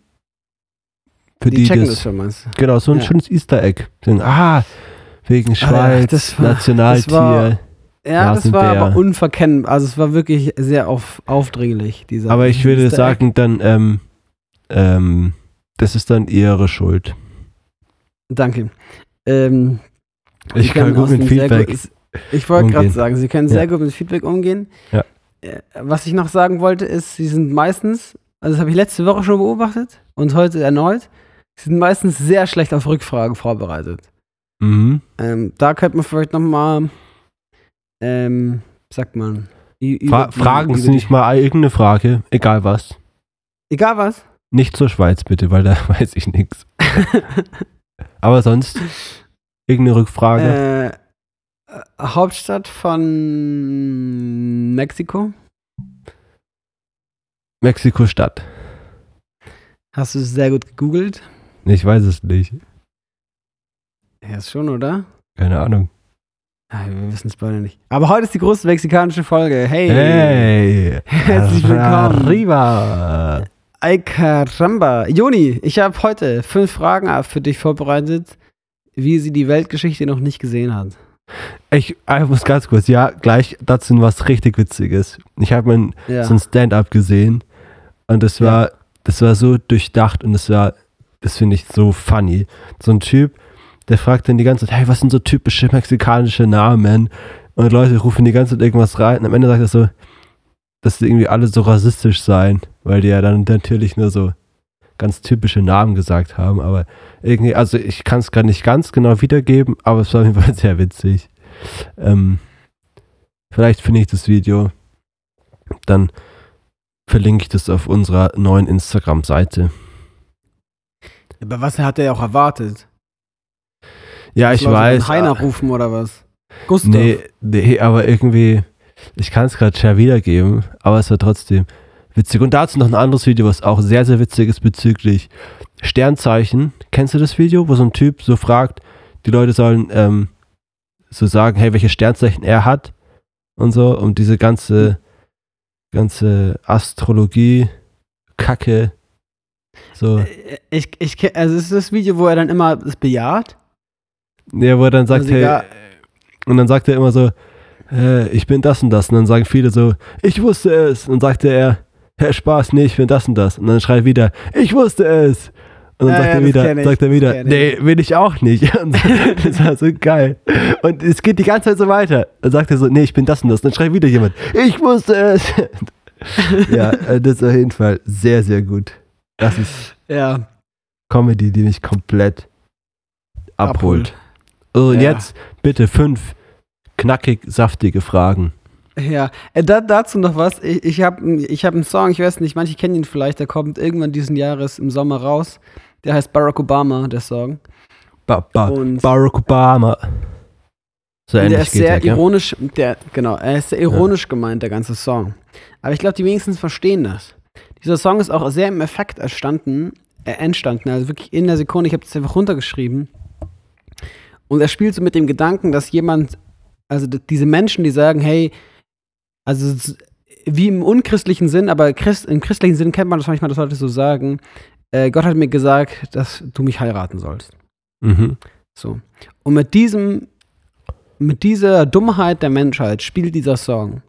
für Die die, checken das das, schon, meinst du? genau, so ein Ja. schönes Easter Egg. Denken, ah, wegen Schweiz, das war- Nationaltier. das war- Ja, das war aber unverkennbar. Also, es war wirklich sehr auf, aufdringlich, dieser. aber ich würde Easter Egg. sagen, dann, ähm, ähm, das ist dann ihre Schuld. Danke. Ähm, Ich kann gut mit Feedback. gut- ich wollte gerade sagen, Sie können sehr Ja. gut mit Feedback umgehen. Ja. Äh, Was ich noch sagen wollte, ist, Sie sind meistens, also das habe ich letzte Woche schon beobachtet und heute erneut, Sie sind meistens sehr schlecht auf Rückfragen vorbereitet. Mhm. Ähm, da könnte man vielleicht nochmal, ähm, sagt man, Fra fragen Sie nicht mal irgendeine Frage, egal was. Egal was. Nicht zur Schweiz bitte, weil da (laughs) weiß ich nichts. Aber sonst irgendeine Rückfrage. Äh, Hauptstadt von Mexiko. Mexiko-Stadt. Hast du sehr gut gegoogelt? Ich weiß es nicht. Ja, ist schon, oder? Keine Ahnung. Ja, wir wissen es beide nicht. Aber heute ist die große mexikanische Folge. Hey! Hey! Herzlich willkommen. Arriba! Ay caramba. Joni, ich habe heute fünf Fragen für dich vorbereitet, wie sie die Weltgeschichte noch nicht gesehen hat. Ich, ich muss ganz kurz, ja, gleich dazu was richtig Witziges. Ich habe mein Ja. so ein Stand-up gesehen und das Ja. war, das war so durchdacht und das war, das finde ich so funny. So ein Typ, der fragt dann die ganze Zeit, hey, was sind so typische mexikanische Namen? Und Leute rufen die ganze Zeit irgendwas rein und am Ende sagt er so, dass die irgendwie alle so rassistisch seien, weil die ja dann natürlich nur so ganz typische Namen gesagt haben, aber irgendwie, also ich kann es gerade nicht ganz genau wiedergeben, aber es war auf jeden Fall (laughs) sehr witzig. Ähm, vielleicht finde ich das Video, dann verlinke ich das auf unserer neuen Instagram-Seite. Aber was hat er auch erwartet? Ja, ich Leute weiß. Heiner äh, rufen oder was? Gustav. Nee, nee, aber irgendwie, ich kann es gerade schwer wiedergeben, aber es war trotzdem witzig. Und dazu noch ein anderes Video, was auch sehr, sehr witzig ist bezüglich Sternzeichen. Kennst du das Video, wo so ein Typ so fragt, die Leute sollen ähm, so sagen, hey, welches Sternzeichen er hat und so, um diese ganze, ganze Astrologie, Kacke. So. Äh, Ich, ich, ke- also ist das Video, wo er dann immer es bejaht. Ja, wo er dann sagt, Also hey, und dann sagt er immer so, äh, ich bin das und das. Und dann sagen viele so, ich wusste es. Und dann sagte er, Herr Spaß, nee, ich bin das und das. Und dann schreit er wieder, ich wusste es. Und dann Ja, sagt ja, er wieder, ich, sagt er wieder, nee, will ich auch nicht. (laughs) Und das war so geil. Und es geht die ganze Zeit so weiter. Dann sagt er so, nee, ich bin das und das. Und dann schreit wieder jemand, ich wusste es. (laughs) ja, äh, das ist auf jeden Fall sehr, sehr gut. Das ist Ja. Comedy, die mich komplett abholt. Abholt. So, und Ja. jetzt bitte fünf knackig saftige Fragen. Ja, äh, da, dazu noch was. Ich, ich habe ich hab einen Song, ich weiß nicht, manche kennen ihn vielleicht, der kommt irgendwann diesen Jahres im Sommer raus. Der heißt Barack Obama, der Song. Ba ba Und Barack Obama. So der ist sehr der, ironisch, der, genau, er ist sehr ironisch gemeint, der ganze Song. Aber ich glaube, die wenigstens verstehen das. Dieser Song ist auch sehr im Effekt entstanden, äh, entstanden, also wirklich in der Sekunde, ich habe das einfach runtergeschrieben. Und er spielt so mit dem Gedanken, dass jemand, also diese Menschen, die sagen, hey, also wie im unchristlichen Sinn, aber Christ, im christlichen Sinn kennt man das manchmal, dass Leute so sagen, äh, Gott hat mir gesagt, dass du mich heiraten sollst. Mhm. So. Und mit diesem, mit dieser Dummheit der Menschheit spielt dieser Song.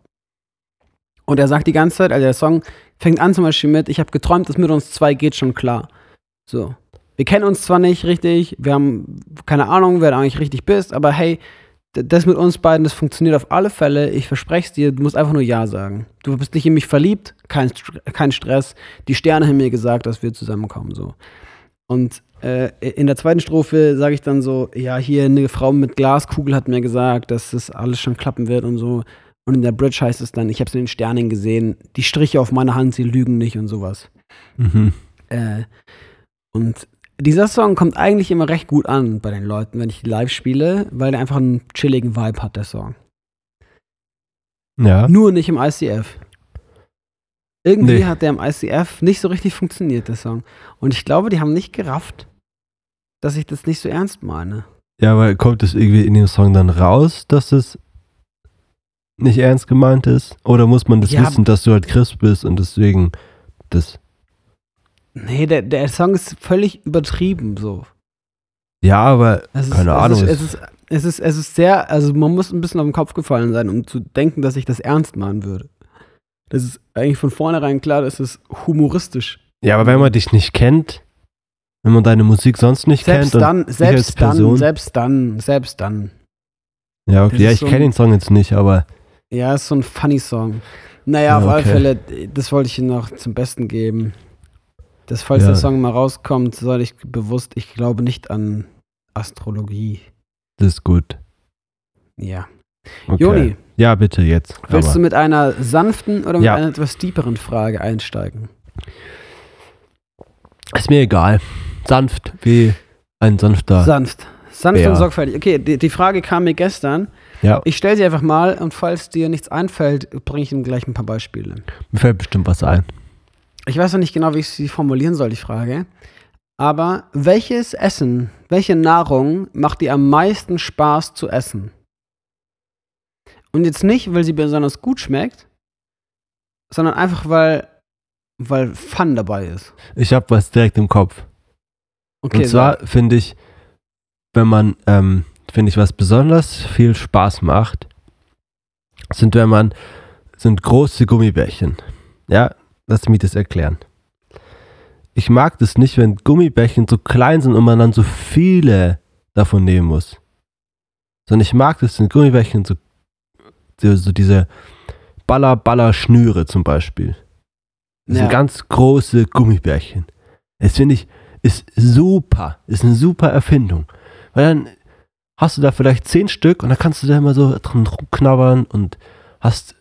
Und er sagt die ganze Zeit, also der Song fängt an zum Beispiel mit, ich habe geträumt, dass mit uns zwei geht schon klar. So. Wir kennen uns zwar nicht richtig, wir haben keine Ahnung, wer du eigentlich richtig bist, aber hey, das mit uns beiden, das funktioniert auf alle Fälle. Ich verspreche es dir, du musst einfach nur Ja sagen. Du bist nicht in mich verliebt, kein, kein Stress. Die Sterne haben mir gesagt, dass wir zusammenkommen. So. Und äh, in der zweiten Strophe sage ich dann so, ja, hier eine Frau mit Glaskugel hat mir gesagt, dass das alles schon klappen wird und so. Und in der Bridge heißt es dann, ich habe es in den Sternen gesehen, die Striche auf meiner Hand, sie lügen nicht und sowas. Mhm. Äh, und dieser Song kommt eigentlich immer recht gut an bei den Leuten, wenn ich live spiele, weil der einfach einen chilligen Vibe hat, der Song. Ja. Nur nicht im ICF. Irgendwie Nee. hat der im ICF nicht so richtig funktioniert, der Song. Und ich glaube, die haben nicht gerafft, dass ich das nicht so ernst meine. Ja, aber kommt es irgendwie in dem Song dann raus, dass es nicht ernst gemeint ist? Oder muss man das Ja. wissen, dass du halt Christ bist und deswegen das. Nee, der, der Song ist völlig übertrieben so. Ja, aber Es ist, Keine es Ahnung, Ist, es- ist, es, ist, es ist sehr, also man muss ein bisschen auf den Kopf gefallen sein, um zu denken, dass ich das ernst meinen würde. Das ist eigentlich von vornherein klar, das ist humoristisch. ja, aber wenn man dich nicht kennt, wenn man deine Musik sonst nicht Selbst kennt dann, und selbst als dann, Person, selbst dann, selbst dann. ja, okay, ja, ich so kenne den Song jetzt nicht, aber Ja, ist so ein funny Song. Naja, Ja, auf alle okay. Fälle, das wollte ich Ihnen noch zum Besten geben. Dass, falls Ja. der Song mal rauskommt, soll ich bewusst, ich glaube nicht an Astrologie. das ist gut. Ja. Okay. Joni, Ja, bitte jetzt. willst aber. du mit einer sanften oder mit Ja. einer etwas tieferen Frage einsteigen? Ist mir egal. Sanft wie ein sanfter. Sanft. Sanft Ja. und sorgfältig. Okay, die, die Frage kam mir gestern. ja, Ich stelle sie einfach mal und falls dir nichts einfällt, bringe ich Ihnen gleich ein paar Beispiele. mir fällt bestimmt was ein. Ich weiß noch nicht genau, wie ich sie formulieren soll, die Frage. Aber welches Essen, welche Nahrung macht dir am meisten Spaß zu essen? Und jetzt nicht, weil sie besonders gut schmeckt, sondern einfach, weil, weil Fun dabei ist. Ich habe was direkt im Kopf. Okay, und zwar finde ich, wenn man, ähm, finde ich, was besonders viel Spaß macht, sind, wenn man, sind große Gummibärchen. Ja, lass mich das erklären. Ich mag das nicht, wenn Gummibärchen so klein sind und man dann so viele davon nehmen muss. Sondern ich mag das, wenn Gummibärchen so, so, diese Baller-Baller-Schnüre zum Beispiel. Das Ja. sind ganz große Gummibärchen. Das finde ich, ist super. Ist eine super Erfindung. Weil dann hast du da vielleicht zehn Stück und dann kannst du da immer so dran rumknabbern und hast,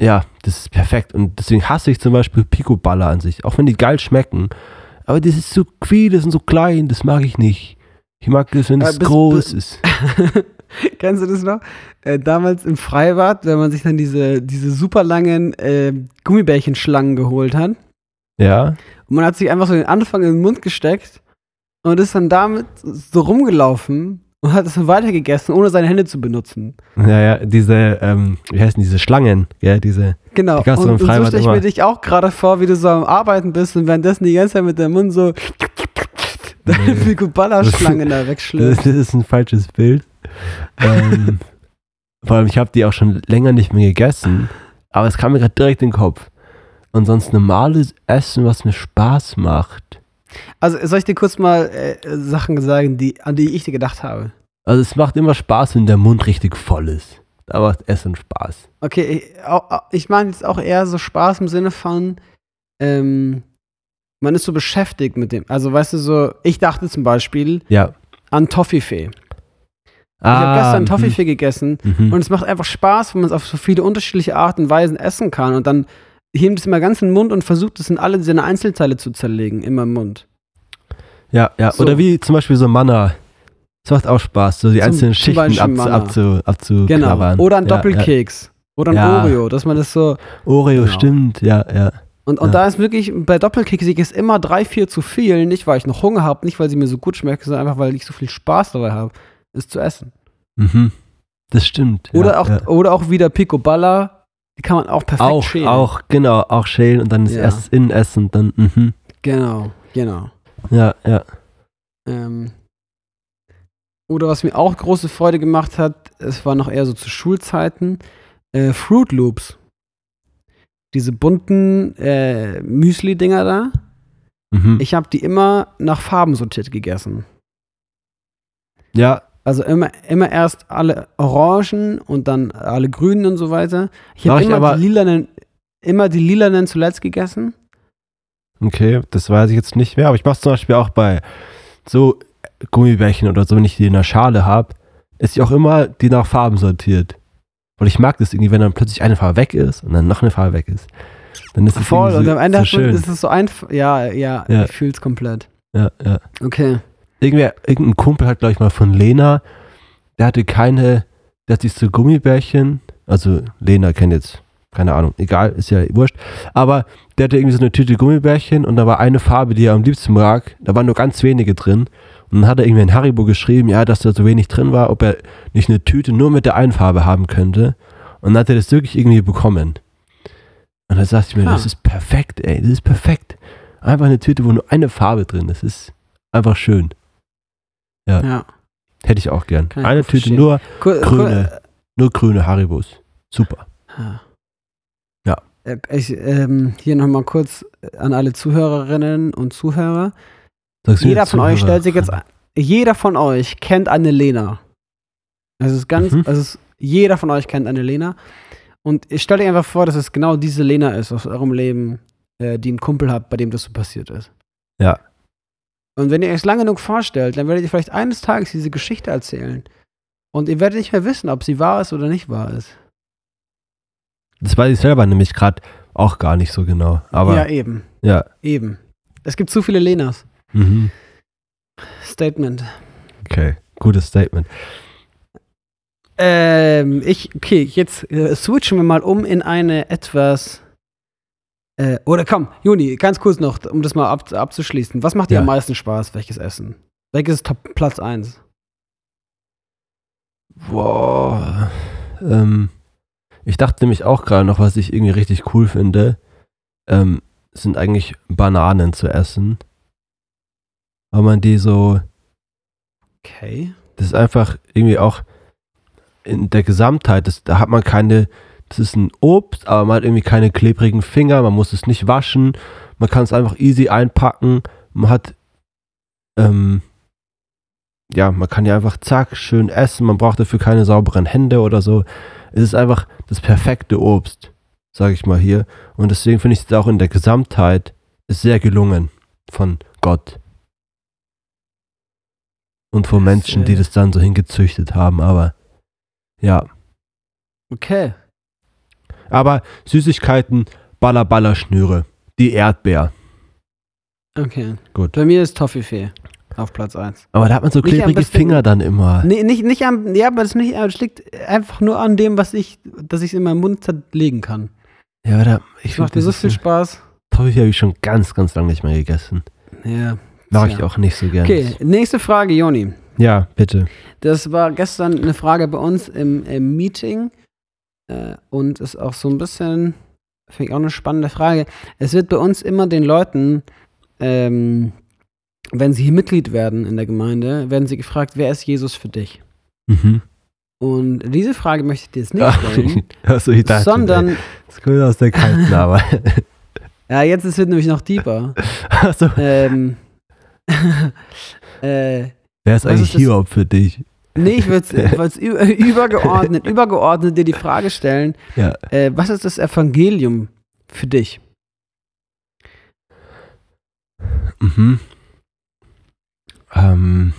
ja, das ist perfekt. Und deswegen hasse ich zum Beispiel Pico-Baller an sich. Auch wenn die geil schmecken. Aber das ist so viel, das sind so klein, das mag ich nicht. Ich mag das, wenn es groß ist. (laughs) Kennst du das noch? Äh, damals im Freibad, wenn man sich dann diese, diese super langen äh, Gummibärchenschlangen geholt hat. Ja, Und man hat sich einfach so den Anfang in den Mund gesteckt und ist dann damit so rumgelaufen und hat es weitergegessen, ohne seine Hände zu benutzen. Ja, ja, diese, ähm, wie heißen diese Schlangen, gell, diese. Genau. Die und, und so stelle ich mir dich auch gerade vor, wie du so am Arbeiten bist und währenddessen die ganze Zeit mit dem Mund so (laughs) deine Nee. Picoballa-Schlangen da wegschlürft. das ist ein falsches Bild. ähm, vor allem, ich habe die auch schon länger nicht mehr gegessen, aber es kam mir gerade direkt in den Kopf. Und sonst normales Essen, was mir Spaß macht. Also soll ich dir kurz mal äh, Sachen sagen, die, an die ich dir gedacht habe? Also es macht immer Spaß, wenn der Mund richtig voll ist. Da macht Essen Spaß. Okay, ich, ich meine jetzt auch eher so Spaß im Sinne von, ähm, man ist so beschäftigt mit dem. Also weißt du so, ich dachte zum Beispiel Ja. an Toffifee. Ich Ah, habe gestern mhm, Toffifee gegessen mhm. und es macht einfach Spaß, wenn man es auf so viele unterschiedliche Arten und Weisen essen kann und dann hebt es immer ganz in den Mund und versucht es in alle seine Einzelteile zu zerlegen, immer im Mund. Ja, ja. So. Oder wie zum Beispiel so Manna. Das macht auch Spaß, so die Zum- einzelnen Schichten abzu, abzu, abzu Genau. knabbern. Oder ein ja, Doppelkeks. Oder ein Ja. Oreo, dass man das so. Ja. Oreo, Genau. stimmt, ja, ja. Und, und Ja. da ist wirklich, bei Doppelkeks ist immer drei, vier zu viel. Nicht, weil ich noch Hunger habe, nicht, weil sie mir so gut schmecken, sondern einfach, weil ich so viel Spaß dabei habe, es zu essen. Mhm. Das stimmt. Oder, ja, auch, ja. oder auch wieder Picoballa. Die kann man auch perfekt auch, schälen. auch, genau, auch schälen und dann das Ja. erst innen essen dann, mhm. Genau, genau. Ja, ja. Ähm, oder was mir auch große Freude gemacht hat, es war noch eher so zu Schulzeiten, äh, Fruit Loops. Diese bunten äh, Müsli-Dinger da. Mhm. Ich habe die immer nach Farben sortiert gegessen. ja, Also immer, immer erst alle Orangen und dann alle Grünen und so weiter. Ich habe immer, aber- die lilanen, immer die lilanen zuletzt gegessen. Okay, das weiß ich jetzt nicht mehr, aber ich mache zum Beispiel auch bei so Gummibärchen oder so, wenn ich die in der Schale habe, ist ich auch immer die nach Farben sortiert. Weil ich mag das irgendwie, wenn dann plötzlich eine Farbe weg ist und dann noch eine Farbe weg ist. Dann ist es Voll. irgendwie Und so, am Ende so ist es so einfach. Ja, ja, Ja. ich fühl's komplett. Ja, ja. Okay. Irgendwer, irgendein Kumpel hat, glaube ich, mal von Lena, der hatte keine, der hat sich so Gummibärchen, also Lena kennt jetzt, keine Ahnung, egal, ist ja wurscht, aber der hatte irgendwie so eine Tüte Gummibärchen und da war eine Farbe, die er am liebsten mag, da waren nur ganz wenige drin und dann hat er irgendwie in Haribo geschrieben, ja, dass da so wenig drin war, ob er nicht eine Tüte nur mit der einen Farbe haben könnte und dann hat er das wirklich irgendwie bekommen. Und da sagte ich mir, Ah. das ist perfekt, ey, das ist perfekt. Einfach eine Tüte, wo nur eine Farbe drin ist, das ist einfach schön. Ja. Hätte ich auch gern. Kann Eine Tüte verstehen. nur, Grüne. nur grüne Haribos. Super. Ja. Äh, Ich, ähm, hier nochmal kurz an alle Zuhörerinnen und Zuhörer. Jeder von euch Zuhörer? stellt sich jetzt, jeder von euch kennt eine Lena. Es ist ganz, Mhm. es ist, jeder von euch kennt eine Lena. Und ich stelle euch einfach vor, dass es genau diese Lena ist aus eurem Leben, äh, die einen Kumpel habt, bei dem das so passiert ist. Ja. Und wenn ihr euch lange genug vorstellt, dann werdet ihr vielleicht eines Tages diese Geschichte erzählen. Und ihr werdet nicht mehr wissen, ob sie wahr ist oder nicht wahr ist. Das weiß ich selber nämlich gerade auch gar nicht so genau. Aber ja, ja. eben. Eben. Es gibt zu viele Lenas. Mhm. Statement. Okay, gutes Statement. Ähm, ich, okay, jetzt äh, switchen wir mal um in eine etwas. Äh, oder komm, Juni, ganz kurz noch, um das mal ab, abzuschließen. Was macht dir Ja. am meisten Spaß? Welches Essen? Welches ist Top Platz 1? Boah. Ähm, ich dachte nämlich auch gerade noch, was ich irgendwie richtig cool finde, ähm, sind eigentlich Bananen zu essen. Weil man die so, Okay. das ist einfach irgendwie auch in der Gesamtheit, das, da hat man keine, das ist ein Obst, aber man hat irgendwie keine klebrigen Finger, man muss es nicht waschen, man kann es einfach easy einpacken, man hat, ähm, ja, man kann ja einfach zack, schön essen, man braucht dafür keine sauberen Hände oder so. Es ist einfach das perfekte Obst, sage ich mal hier. Und deswegen finde ich es auch in der Gesamtheit sehr gelungen von Gott. Und von Menschen, die das dann so hingezüchtet haben, aber ja. Okay. Aber Süßigkeiten, Baller, Baller, Schnüre. Die Erdbeer. Okay. Gut. Bei mir ist Toffifee auf Platz 1. Aber da hat man so klebrige Finger dann immer. Nee, nicht, nicht am, ja, aber das, nicht, das liegt einfach nur an dem, was ich, dass ich es in meinem Mund zerlegen kann. Ja, aber da, ich Das macht mir so viel Spaß. Toffee habe ich schon ganz, ganz lange nicht mehr gegessen. Ja. Mag Tja. ich auch nicht so gerne. Okay, nächste Frage, Joni. Ja, bitte. Das war gestern eine Frage bei uns im, im Meeting äh, und ist auch so ein bisschen, finde ich auch eine spannende Frage. Es wird bei uns immer den Leuten, ähm, wenn sie hier Mitglied werden in der Gemeinde, werden sie gefragt, wer ist Jesus für dich? Mhm. Und diese Frage möchte ich dir jetzt nicht (laughs) stellen, also ich dachte, sondern, das kommt aus der kalten Arbeit. (laughs) ja, jetzt ist es nämlich noch deeper. (laughs) also, ähm, äh, wer ist eigentlich ist Hiob für dich? nee, ich würde es übergeordnet, übergeordnet dir die Frage stellen, Ja. äh, was ist das Evangelium für dich? Mhm. Ähm,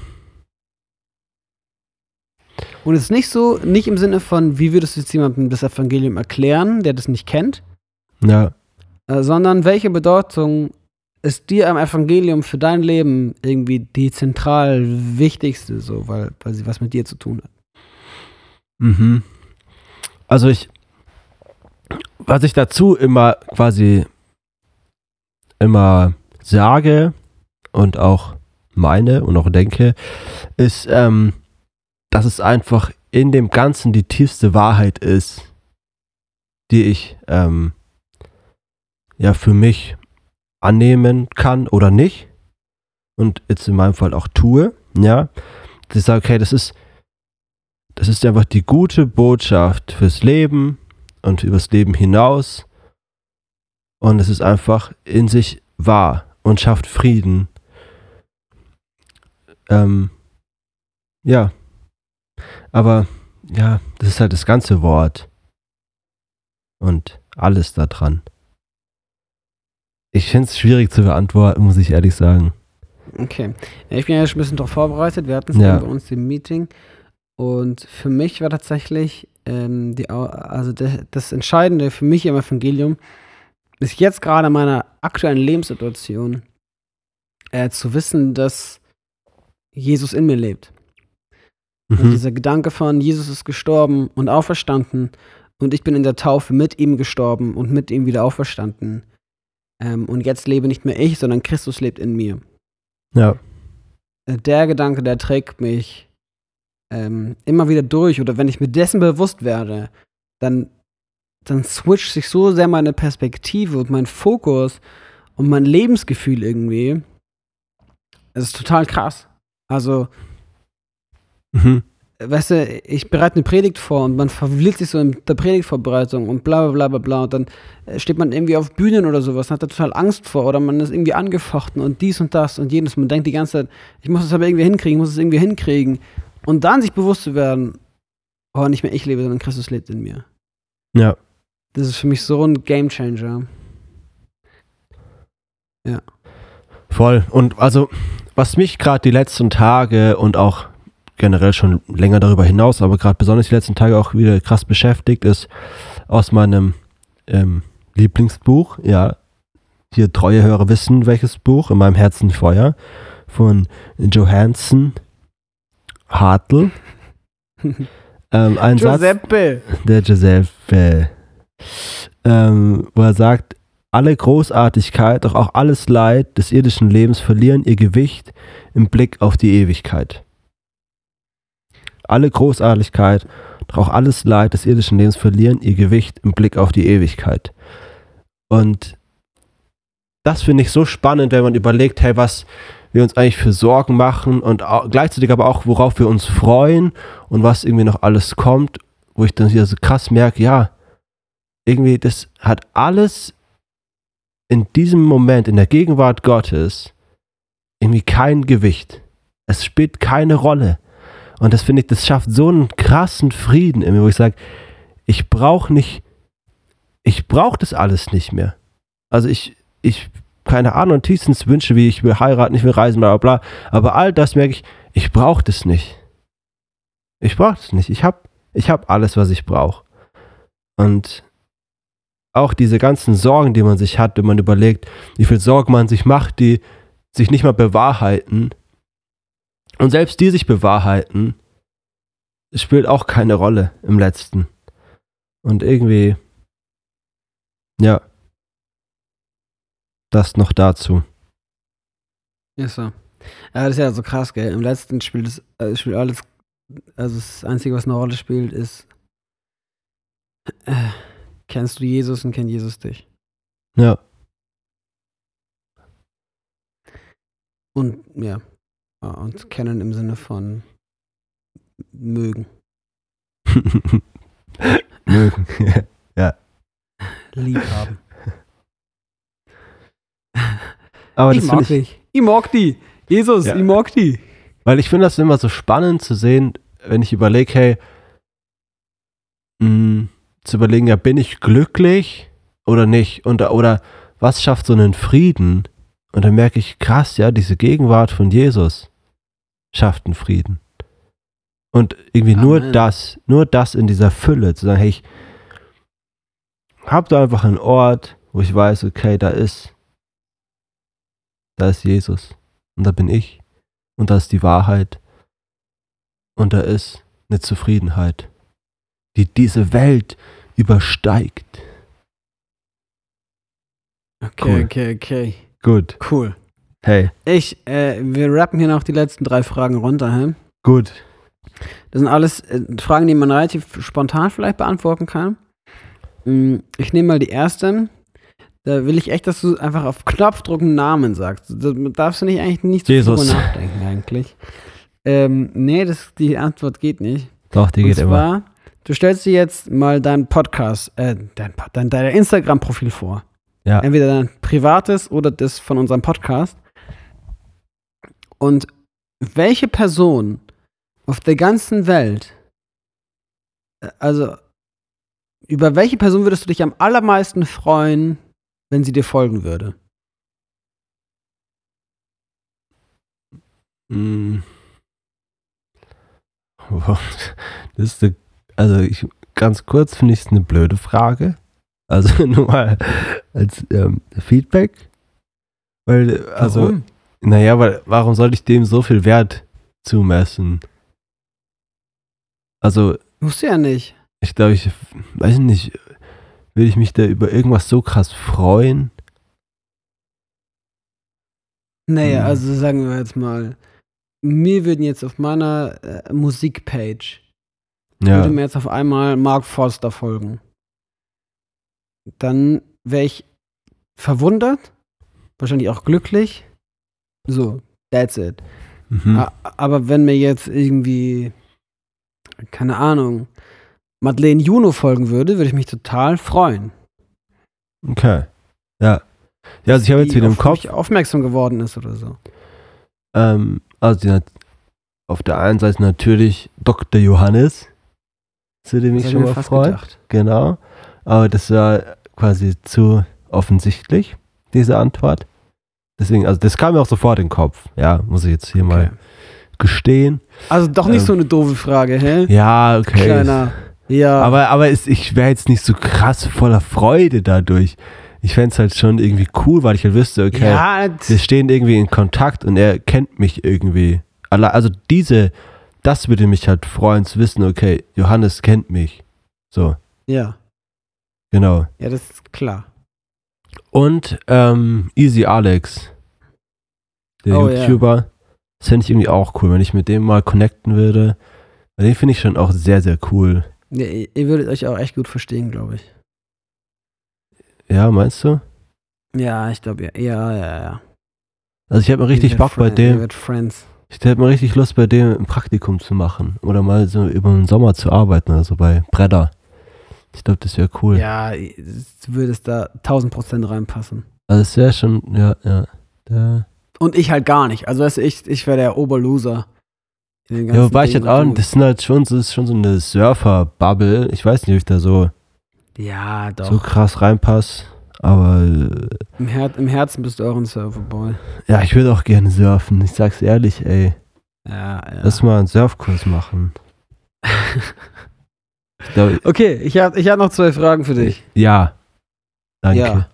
Und es ist nicht so, nicht im Sinne von, wie würdest du jetzt jemandem das Evangelium erklären, der das nicht kennt, ja. äh, sondern welche Bedeutung ist dir am Evangelium für dein Leben irgendwie die zentral wichtigste, so, weil, weil sie was mit dir zu tun hat? Mhm. Also ich, was ich dazu immer quasi immer sage und auch meine und auch denke, ist, ähm, dass es einfach in dem Ganzen die tiefste Wahrheit ist, die ich ähm, ja für mich annehmen kann oder nicht und jetzt in meinem Fall auch tue, ja, dass ich sage, okay, das ist das ist einfach die gute Botschaft fürs Leben und übers Leben hinaus. Und es ist einfach in sich wahr und schafft Frieden. Ähm, ja. Aber ja, das ist halt das ganze Wort. Und alles da dran. Ich finde es schwierig zu beantworten, muss ich ehrlich sagen. Okay. Ja, ich bin ja schon ein bisschen darauf vorbereitet. Wir hatten es Ja. bei uns im Meeting. Und für mich war tatsächlich ähm, die, also de, das Entscheidende für mich im Evangelium ist jetzt gerade in meiner aktuellen Lebenssituation äh, zu wissen, dass Jesus in mir lebt. Und Mhm. dieser Gedanke von Jesus ist gestorben und auferstanden und ich bin in der Taufe mit ihm gestorben und mit ihm wieder auferstanden. Ähm, und jetzt lebe nicht mehr ich, sondern Christus lebt in mir. Ja. Äh, Der Gedanke, der trägt mich ähm, immer wieder durch. Oder wenn ich mir dessen bewusst werde, dann, dann switcht sich so sehr meine Perspektive und mein Fokus und mein Lebensgefühl irgendwie. Es ist total krass. Also, Mhm. weißt du, ich bereite eine Predigt vor und man verliert sich so in der Predigtvorbereitung und bla bla bla bla bla und dann äh, steht man irgendwie auf Bühnen oder sowas und hat da total Angst vor oder man ist irgendwie angefochten und dies und das und jenes. Man denkt die ganze Zeit, ich muss es aber irgendwie hinkriegen, ich muss es irgendwie hinkriegen. Und dann sich bewusst zu werden, oh, nicht mehr ich lebe, sondern Christus lebt in mir. Ja. Das ist für mich so ein Gamechanger. Voll. Und also, was mich gerade die letzten Tage und auch generell schon länger darüber hinaus, aber gerade besonders die letzten Tage auch wieder krass beschäftigt, ist aus meinem ähm, Lieblingsbuch, ja, hier treue Hörer wissen, welches Buch, in meinem Herzen Feuer, von Johansson Hartl. (laughs) ähm, ein Satz, Giuseppe! der Giuseppe, ähm, wo er sagt, alle Großartigkeit, doch auch alles Leid des irdischen Lebens verlieren ihr Gewicht im Blick auf die Ewigkeit. Alle Großartigkeit, doch auch alles Leid des irdischen Lebens verlieren ihr Gewicht im Blick auf die Ewigkeit. Und das finde ich so spannend, wenn man überlegt, hey, was wir uns eigentlich für Sorgen machen und gleichzeitig aber auch, worauf wir uns freuen und was irgendwie noch alles kommt, wo ich dann wieder so krass merke, ja, irgendwie, das hat alles in diesem Moment, in der Gegenwart Gottes, irgendwie kein Gewicht. Es spielt keine Rolle. Und das finde ich, das schafft so einen krassen Frieden in mir, wo ich sage, ich brauche nicht, ich brauche das alles nicht mehr. Also ich, ich, keine Ahnung, tiefstens Wünsche, wie ich will heiraten, ich will reisen, bla bla bla. Aber all das merke ich, ich brauche das nicht. Ich brauche das nicht. Ich habe ich hab alles, was ich brauche. Und auch diese ganzen Sorgen, die man sich hat, wenn man überlegt, wie viel Sorgen man sich macht, die sich nicht mal bewahrheiten. Und selbst die sich bewahrheiten, spielt auch keine Rolle im letzten. Und irgendwie, ja, das noch dazu. Ist so. Ja, das ist ja so krass, gell? Im letzten Spiel ist, äh, spielt alles, also das Einzige, was eine Rolle spielt, ist, äh, kennst du Jesus und kennt Jesus dich? Ja. Und, ja. Ja, Und kennen im Sinne von mögen, (laughs) Mögen. (laughs) lieb haben. Aber ich das mag ich, dich. Ich mag die. Jesus, Ja. ich mag die. weil ich finde das immer so spannend zu sehen, wenn ich überlege, hey, mh, zu überlegen, ja, bin ich glücklich oder nicht? Und, oder was schafft so einen Frieden? Und dann merke ich, krass, ja, diese Gegenwart von Jesus schafft einen Frieden. Und irgendwie nur Amen. das, nur das in dieser Fülle, zu sagen, hey, ich habe da einfach einen Ort, wo ich weiß, okay, da ist, da ist Jesus. Und da bin ich. Und da ist die Wahrheit. Und da ist eine Zufriedenheit, die diese Welt übersteigt. Okay, Cool. okay, okay. Gut. Cool. Hey, Ich, äh, wir rappen hier noch die letzten drei Fragen runter, hä? gut. Das sind alles äh, Fragen, die man relativ spontan vielleicht beantworten kann. Mm, Ich nehme mal die erste. Da will ich echt, dass du einfach auf Knopfdruck einen Namen sagst. Da darfst du nicht eigentlich nicht so Jesus. drüber nachdenken eigentlich. Ähm, nee, das, die Antwort geht nicht. Doch, die Und geht immer. Du stellst dir jetzt mal dein Podcast, äh, dein, dein, dein Instagram-Profil vor. Ja. Entweder dein privates oder das von unserem Podcast. Und welche Person auf der ganzen Welt, äh, also über welche Person würdest du dich am allermeisten freuen, wenn sie dir folgen würde? Wow. (laughs) Das ist eine, also ich, ganz kurz finde ich es eine blöde Frage. Also (laughs) nur mal als ähm, Feedback. Weil, also, Warum? naja, weil warum soll ich dem so viel Wert zumessen? Also, Musst du ja nicht. ich glaube, ich weiß nicht, will ich mich da über irgendwas so krass freuen? Naja, Hm. also sagen wir jetzt mal, mir würden jetzt auf meiner äh, Musikpage Ja. würde mir jetzt auf einmal Mark Forster folgen. Dann wäre ich verwundert, wahrscheinlich auch glücklich. So, that's it. Mhm. Aber wenn mir jetzt irgendwie, keine Ahnung, Madeleine Juno folgen würde, würde ich mich total freuen. Okay. Ja. Ja, also ich habe jetzt wieder im Kopf, aufmerksam geworden ist oder so. ähm, also die auf der einen Seite natürlich Dr. Johannes, zu dem Das ich schon mal freue. Genau. Aber das war quasi zu offensichtlich, diese Antwort. Deswegen, also das kam mir auch sofort in den Kopf. Ja, muss ich jetzt hier mal Okay. gestehen. Also doch nicht Ähm, so eine doofe Frage, hä? Ja, okay. Kleiner. Ja. Aber, aber es, ich wäre jetzt nicht so krass voller Freude dadurch. Ich fände es halt schon irgendwie cool, weil ich halt wüsste, okay, ja, wir stehen irgendwie in Kontakt und er kennt mich irgendwie. Also diese, das würde mich halt freuen zu wissen, okay, Johannes kennt mich. So, ja. genau. Ja, das ist klar. Und ähm, Easy Alex, der Oh. YouTuber, das fände ich irgendwie auch cool, wenn ich mit dem mal connecten würde. Weil Den finde ich schon auch sehr, sehr cool. Ja, ihr würdet euch auch echt gut verstehen, glaube ich. Ja, meinst du? Ja, ich glaube, ja. Ja, ja, ja. Also ich habe mal richtig Bock bei dem, Friends. Ich hätte mal richtig Lust bei dem ein Praktikum zu machen. Oder mal so über den Sommer zu arbeiten oder so bei Bredder. Ich glaube, das wäre cool. Ja, du würdest da 1000 Prozent reinpassen. Also es wäre schon, ja, ja. Der, Und ich halt gar nicht. Also, weißt du, ich, ich wäre der Oberloser. ja, wobei ich Dingen halt auch, das sind halt schon, das ist schon so eine Surfer-Bubble. Ich weiß nicht, ob ich da so, Ja, doch. so krass reinpasse. Aber Im, Her Im Herzen bist du auch ein Surferboy. ja, ich würde auch gerne surfen. Ich sag's ehrlich, ey. Ja, ja. Lass mal einen Surfkurs machen. Ich glaub, okay, ich habe ich hab noch zwei Fragen für dich. ja. Danke. Ja.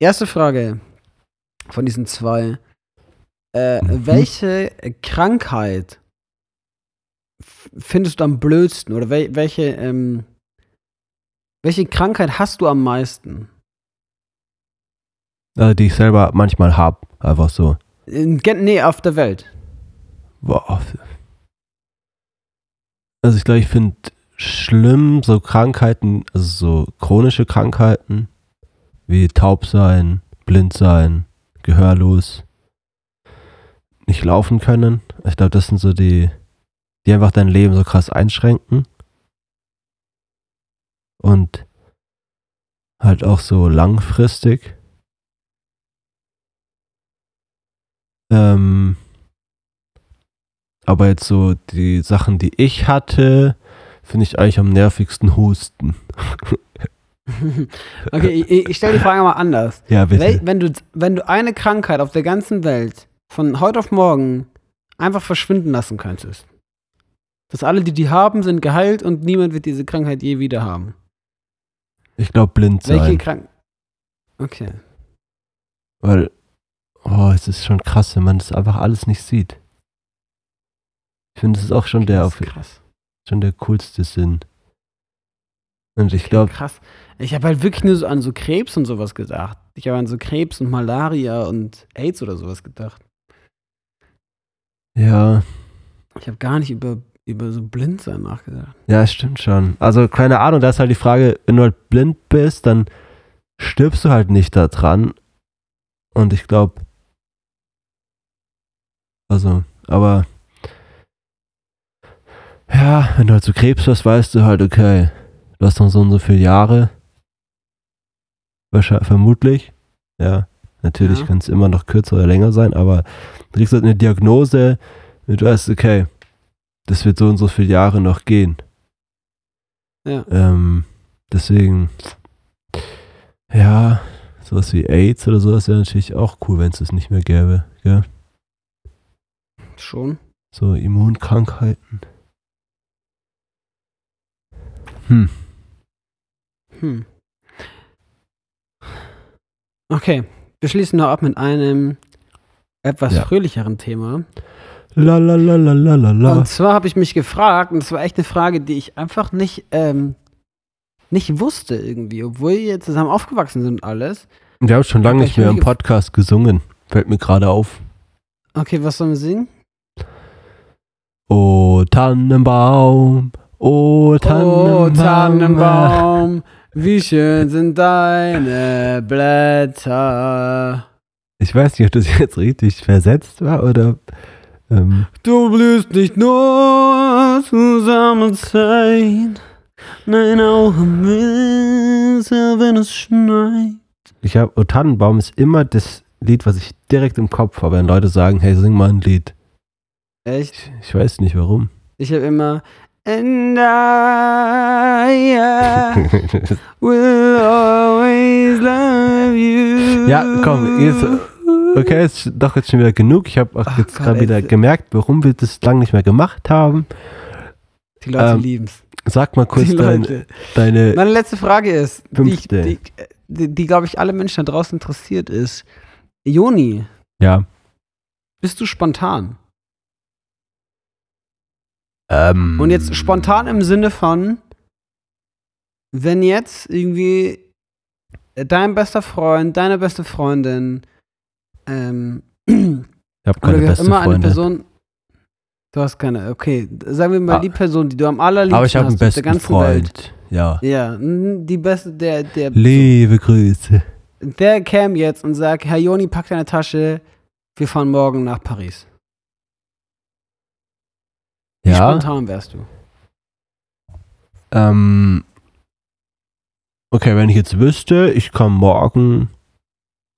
Erste Frage von diesen zwei. Äh, Mhm. Welche Krankheit findest du am blödsten? Oder wel welche, ähm, welche Krankheit hast du am meisten? Äh, die ich selber manchmal hab. Einfach so. In nee, auf der Welt. Boah. Also ich glaube, ich finde schlimm so Krankheiten, also so chronische Krankheiten, wie taub sein, blind sein, gehörlos, nicht laufen können. Ich glaube, das sind so die, die einfach dein Leben so krass einschränken. Und halt auch so langfristig. Ähm, aber jetzt so die Sachen, die ich hatte, finde ich eigentlich am nervigsten Husten. (laughs) okay, ich, ich stelle die Frage mal anders. (laughs) Ja, bitte. Wenn du, wenn du eine Krankheit auf der ganzen Welt von heute auf morgen einfach verschwinden lassen könntest, dass alle, die die haben, sind geheilt und niemand wird diese Krankheit je wieder haben. Ich glaube blind Welche sein. Krankheit? Okay. Weil, oh, es ist schon krass, wenn man das einfach alles nicht sieht. Ich finde, das ist auch schon der, auf, schon der coolste Sinn. Und ich glaube, Krass. Ich habe halt wirklich nur so an so Krebs und sowas gedacht. Ich habe an so Krebs und Malaria und AIDS oder sowas gedacht. ja, Ich habe gar nicht über, über so Blindsein nachgedacht. ja, es stimmt schon. Also, keine Ahnung, da ist halt die Frage, wenn du halt blind bist, dann stirbst du halt nicht da dran. Und ich glaube, also, aber, ja, wenn du halt so Krebs hast, weißt du halt, okay, du hast noch so und so viele Jahre. Wahrscheinlich, vermutlich. Ja, natürlich Ja. kann es immer noch kürzer oder länger sein, aber du kriegst halt eine Diagnose, und du weißt, okay, das wird so und so viele Jahre noch gehen. Ja. Ähm, deswegen, ja, sowas wie AIDS oder sowas wäre natürlich auch cool, wenn es das nicht mehr gäbe. Gell? Schon. So Immunkrankheiten. Hm. Hm. Okay, wir schließen noch ab mit einem etwas Ja. fröhlicheren Thema. La la la la la la la. Und zwar habe ich mich gefragt, und das war echt eine Frage, die ich einfach nicht, ähm, nicht wusste irgendwie, obwohl wir zusammen aufgewachsen sind und alles. Wir haben schon lange nicht ich mehr im Podcast gesungen. Fällt mir gerade auf. Okay, was sollen wir singen? Oh Tannenbaum, oh Tannenbaum. Oh, Tannenbaum, wie schön sind deine Blätter. Ich weiß nicht, ob das jetzt richtig versetzt war oder. Ähm, Du blühst nicht nur zur Sommerzeit, nein auch im Winter, wenn es schneit. ich habe, oh Tannenbaum ist immer das Lied, was ich direkt im Kopf habe, wenn Leute sagen, hey, sing mal ein Lied. Echt? Ich, ich weiß nicht warum. Ich habe immer And I (laughs) will always love you. Ja, komm, jetzt- okay, ist doch jetzt schon wieder genug. Ich habe auch Ach jetzt gerade wieder gemerkt, warum wir das lange nicht mehr gemacht haben. Die Leute Ähm, lieben's. Sag mal kurz dein, deine. Meine letzte Frage ist, Fünfte. die, die, die glaube ich, alle Menschen da draußen interessiert ist. Joni, Ja. bist du spontan? Ähm, Und jetzt spontan im Sinne von, wenn jetzt irgendwie dein bester Freund, deine beste Freundin, ähm, Ich habe keine wie beste immer eine Freundin. Person, du hast keine, okay, sagen wir mal Ah. die Person, die du am allerliebsten Aber ich habe einen besten Freund. Welt. Ja. Ja, die beste, der, der, Liebe Grüße. der käme jetzt und sagt, Herr Joni, pack deine Tasche, wir fahren morgen nach Paris. Wie Ja. spontan wärst du? Ähm, okay, wenn ich jetzt wüsste, ich komme morgen.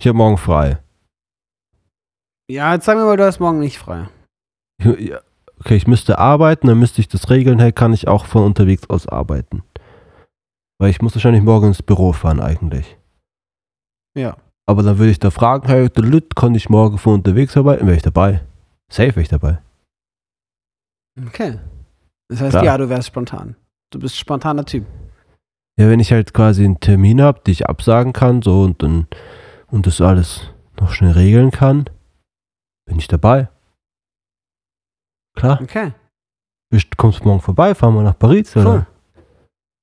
Ich habe morgen frei. Ja, jetzt sagen wir mal, du hast morgen nicht frei. (laughs) Ja, Okay, ich müsste arbeiten, dann müsste ich das regeln. Hey, kann ich auch von unterwegs aus arbeiten? Weil ich muss wahrscheinlich morgen ins Büro fahren eigentlich. Ja. Aber dann würde ich da fragen, hey, Lüt, kann ich morgen von unterwegs arbeiten? Wäre ich dabei. Safe wäre ich dabei. Okay. Das heißt, Klar. ja, du wärst spontan. Du bist spontaner Typ. Ja, wenn ich halt quasi einen Termin habe, den ich absagen kann, so und dann und das alles noch schnell regeln kann, bin ich dabei. Klar. Okay. Bist- Kommst du morgen vorbei, fahren wir nach Paris, oder? Cool.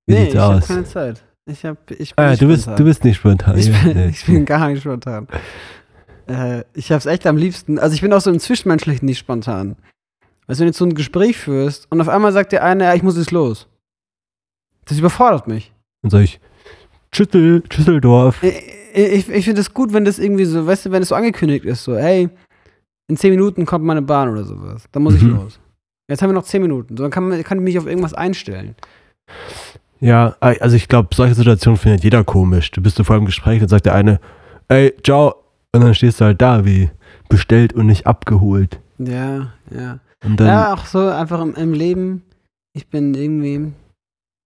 Wie nee, sieht's ich habe aus? keine Zeit. Ich, hab, ich bin Ah, du bist, du bist nicht spontan. ich, bin, nee. ich bin gar nicht spontan. Äh, ich hab's echt am liebsten. Also ich bin auch so im Zwischenmenschlichen nicht spontan. Also wenn du jetzt so ein Gespräch führst und auf einmal sagt der eine, ja, ich muss jetzt los. Das überfordert mich. Dann sag ich, Schüttel, Schüsseldorf. Ich, ich, ich finde es gut, wenn das irgendwie so, weißt du, wenn es so angekündigt ist, so, hey, in zehn Minuten kommt meine Bahn oder sowas. Dann muss ich Mhm. los. Jetzt haben wir noch zehn Minuten. So, dann kann, man, kann ich mich auf irgendwas einstellen. Ja, also ich glaube, solche Situationen findet jeder komisch. Du bist so vor im Gespräch, dann sagt der eine, ey, ciao. Und dann stehst du halt da wie bestellt und nicht abgeholt. Ja, ja. Und ja, auch so einfach im, im Leben. Ich bin irgendwie.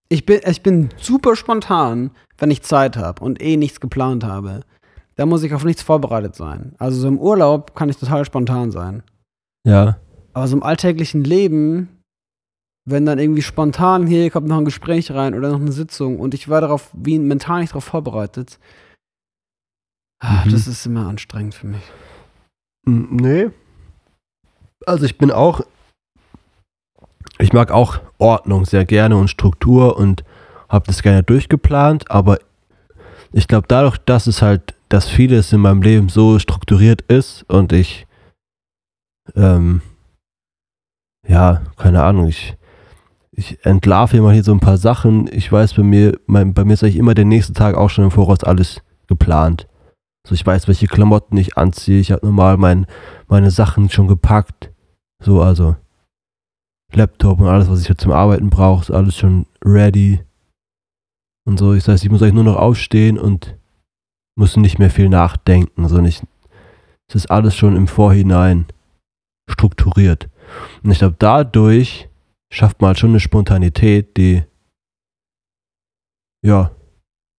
Ich bin, ich bin super spontan, wenn ich Zeit habe und eh nichts geplant habe. Da muss ich auf nichts vorbereitet sein. Also so im Urlaub kann ich total spontan sein. ja, Aber so im alltäglichen Leben, wenn dann irgendwie spontan hier kommt noch ein Gespräch rein oder noch eine Sitzung und ich war darauf, wie mental nicht darauf vorbereitet, ah, Mhm. das ist immer anstrengend für mich. Nee. Also ich bin auch, ich mag auch Ordnung sehr gerne und Struktur und habe das gerne durchgeplant, aber ich glaube dadurch, dass es halt, dass vieles in meinem Leben so strukturiert ist und ich, ähm, ja, keine Ahnung, ich, ich entlarve mal hier so ein paar Sachen. Ich weiß bei mir, mein, bei mir ist eigentlich immer der nächste Tag auch schon im Voraus alles geplant. So, ich weiß, welche Klamotten ich anziehe. Ich habe normal mein, meine Sachen schon gepackt. So, also Laptop und alles, was ich jetzt zum Arbeiten brauche, ist alles schon ready. Und so, das heißt, ich muss eigentlich nur noch aufstehen und muss nicht mehr viel nachdenken, sondern ich, es ist alles schon im Vorhinein strukturiert. Und ich glaube, dadurch schafft man halt schon eine Spontanität, die, ja,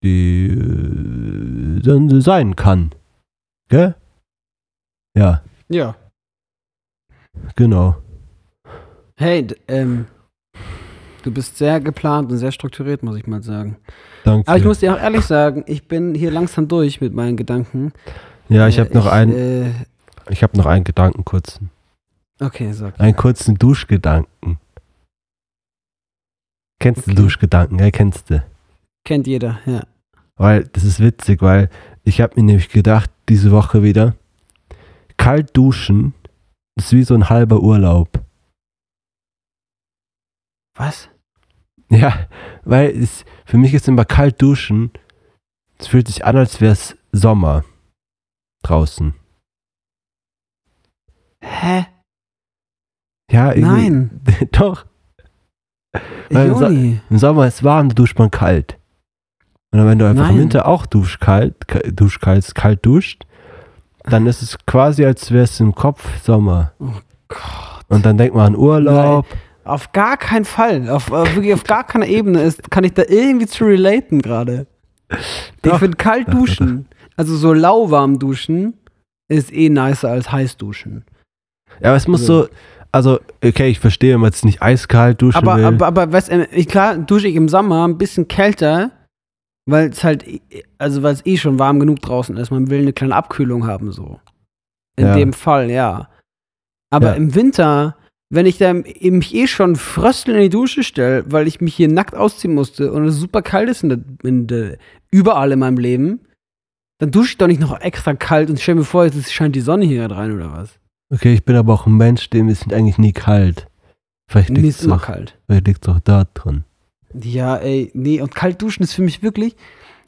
die äh, dann sein kann. Gell? Ja, Ja. genau. Hey, ähm, du bist sehr geplant und sehr strukturiert, muss ich mal sagen. Danke. Aber ich muss dir auch ehrlich sagen, ich bin hier langsam durch mit meinen Gedanken. ja, ich Äh, habe noch einen, Äh, ich habe noch einen Gedanken kurzen, okay, sag. einen kurzen Duschgedanken. Kennst Okay. du Duschgedanken? Ja, kennst du. Kennt jeder, ja. Weil das ist witzig, weil ich habe mir nämlich gedacht, diese Woche wieder, kalt duschen ist wie so ein halber Urlaub. Was? (laughs) Ja, weil es, für mich ist immer kalt duschen, es fühlt sich an, als wäre es Sommer draußen. Hä? Ja, irgendwie. Nein. (laughs) Doch, Weil so- Joni. im Sommer ist warm, da duscht man kalt. Und wenn du einfach im Nein. Winter auch duschkalt, ka- duschkalt, kalt duscht, dann ist es quasi, als wäre es im Kopf Sommer. Gott. Und dann denkt man an Urlaub. Auf gar keinen Fall. Auf, auf, wirklich auf gar keiner Ebene ist, kann ich da irgendwie zu relaten gerade. Ich finde kalt duschen, also so lauwarm duschen, ist eh nicer als heiß duschen. Ja, aber es muss Also- so, also, okay, ich verstehe, wenn man jetzt nicht eiskalt duschen Aber, will. aber, aber weißt, du, ich, klar dusche ich im Sommer ein bisschen kälter, weil es halt, also weil es eh schon warm genug draußen ist. Man will eine kleine Abkühlung haben, so. In Ja. dem Fall, ja. Aber Ja. im Winter, wenn ich dann mich eh schon frösteln in die Dusche stelle, weil ich mich hier nackt ausziehen musste und es super kalt ist in der, in der, überall in meinem Leben, dann dusche ich doch nicht noch extra kalt und stell mir vor, jetzt scheint die Sonne hier gerade rein oder was. okay, ich bin aber auch ein Mensch, dem ist eigentlich nie kalt. Vielleicht liegt ist es immer auch, kalt. vielleicht liegt's auch da drin. Ja, ey, nee, und kalt duschen ist für mich wirklich.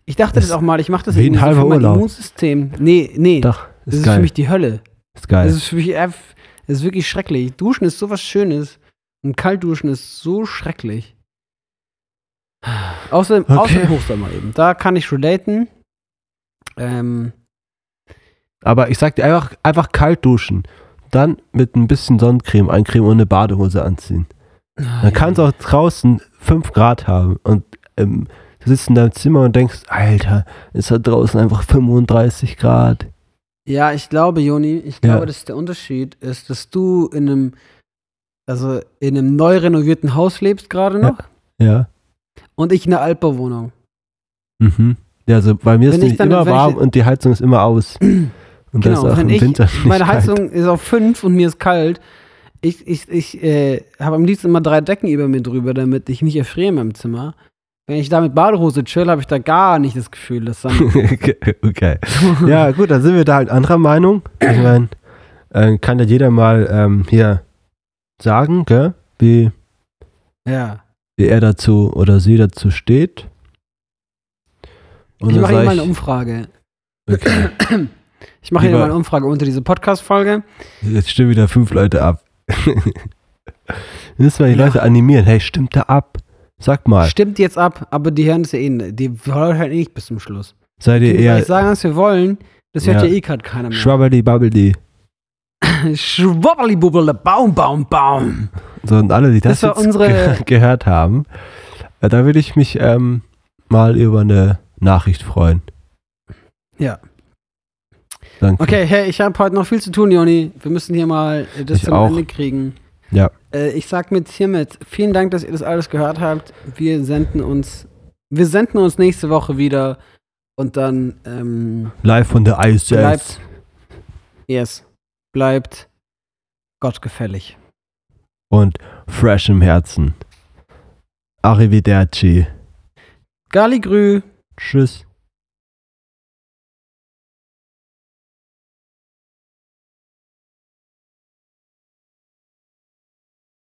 Ich dachte Das das auch mal, ich mache das wie ein so halber für mein Urlaub. Immunsystem. Nee, nee. Doch, das ist ist geil. für mich die Hölle. ist geil. Das ist für mich eff- das ist wirklich schrecklich. Duschen ist sowas Schönes und kalt duschen ist so schrecklich. Außer, Okay. außer im Hochsommer eben. Da kann ich relaten. Ähm, aber ich sag dir einfach, einfach kalt duschen. Dann mit ein bisschen Sonnencreme eincremen und eine Badehose anziehen. Dann kann es auch draußen 5 Grad haben und ähm, du sitzt in deinem Zimmer und denkst, Alter, ist da draußen einfach 35 Grad. Ja, ich glaube, Joni, ich Ja. glaube, dass der Unterschied ist, dass du in einem, also in einem neu renovierten Haus lebst gerade Ja. noch Ja. und ich in einer Altbauwohnung. Mhm. Ja, also bei mir ist Wenn es nicht dann- immer wenn ich- warm und die Heizung ist immer aus. (clears throat) Und das ist Genau, auch im ich, Winter (laughs) nicht meine kalt. Heizung ist auf 5 und mir ist kalt. Ich, ich, ich äh, habe am liebsten immer drei Decken über mir drüber, damit ich nicht erfriere in meinem Zimmer. Wenn ich da mit Badehose chill, habe ich da gar nicht das Gefühl, dass dann. (laughs) okay. (laughs) Ja, gut, dann sind wir da halt anderer Meinung. Ich meine, äh, kann ja jeder mal ähm, hier sagen, gell, wie, ja. wie er dazu oder sie dazu steht. Und Ich mache hier mal eine Umfrage. Okay, (clears throat) Ich mache hier mal eine Umfrage unter diese Podcast-Folge. jetzt stimmen wieder fünf Leute ab. (laughs) Müssen wir die Ja. Leute animieren. Hey, stimmt da ab? Sag mal, Stimmt jetzt ab, aber die hören es ja eh nicht. Die hören halt eh nicht bis zum Schluss. seid ihr eher eigentlich sagen, was wir wollen. Das hört Ja. ja, eh gerade keiner mehr. schwabbeli babbeli? (laughs) Schwabbeli-bubbele, Baum, Baum, Baum. So, und alle, die das, Das jetzt unsere- ge gehört haben, äh, da würde ich mich ähm, mal über eine Nachricht freuen. Ja. Danke. Okay, hey, ich habe heute noch viel zu tun, Joni. Wir müssen hier mal das Ich zum auch. Ende kriegen. Ja. Äh, ich sag mit hiermit vielen Dank, dass ihr das alles gehört habt. Wir senden uns, wir senden uns nächste Woche wieder und dann ähm, Live von der ISS. bleibt, yes, bleibt gottgefällig. Und fresh im Herzen. Arrivederci. Galigrü. Tschüss.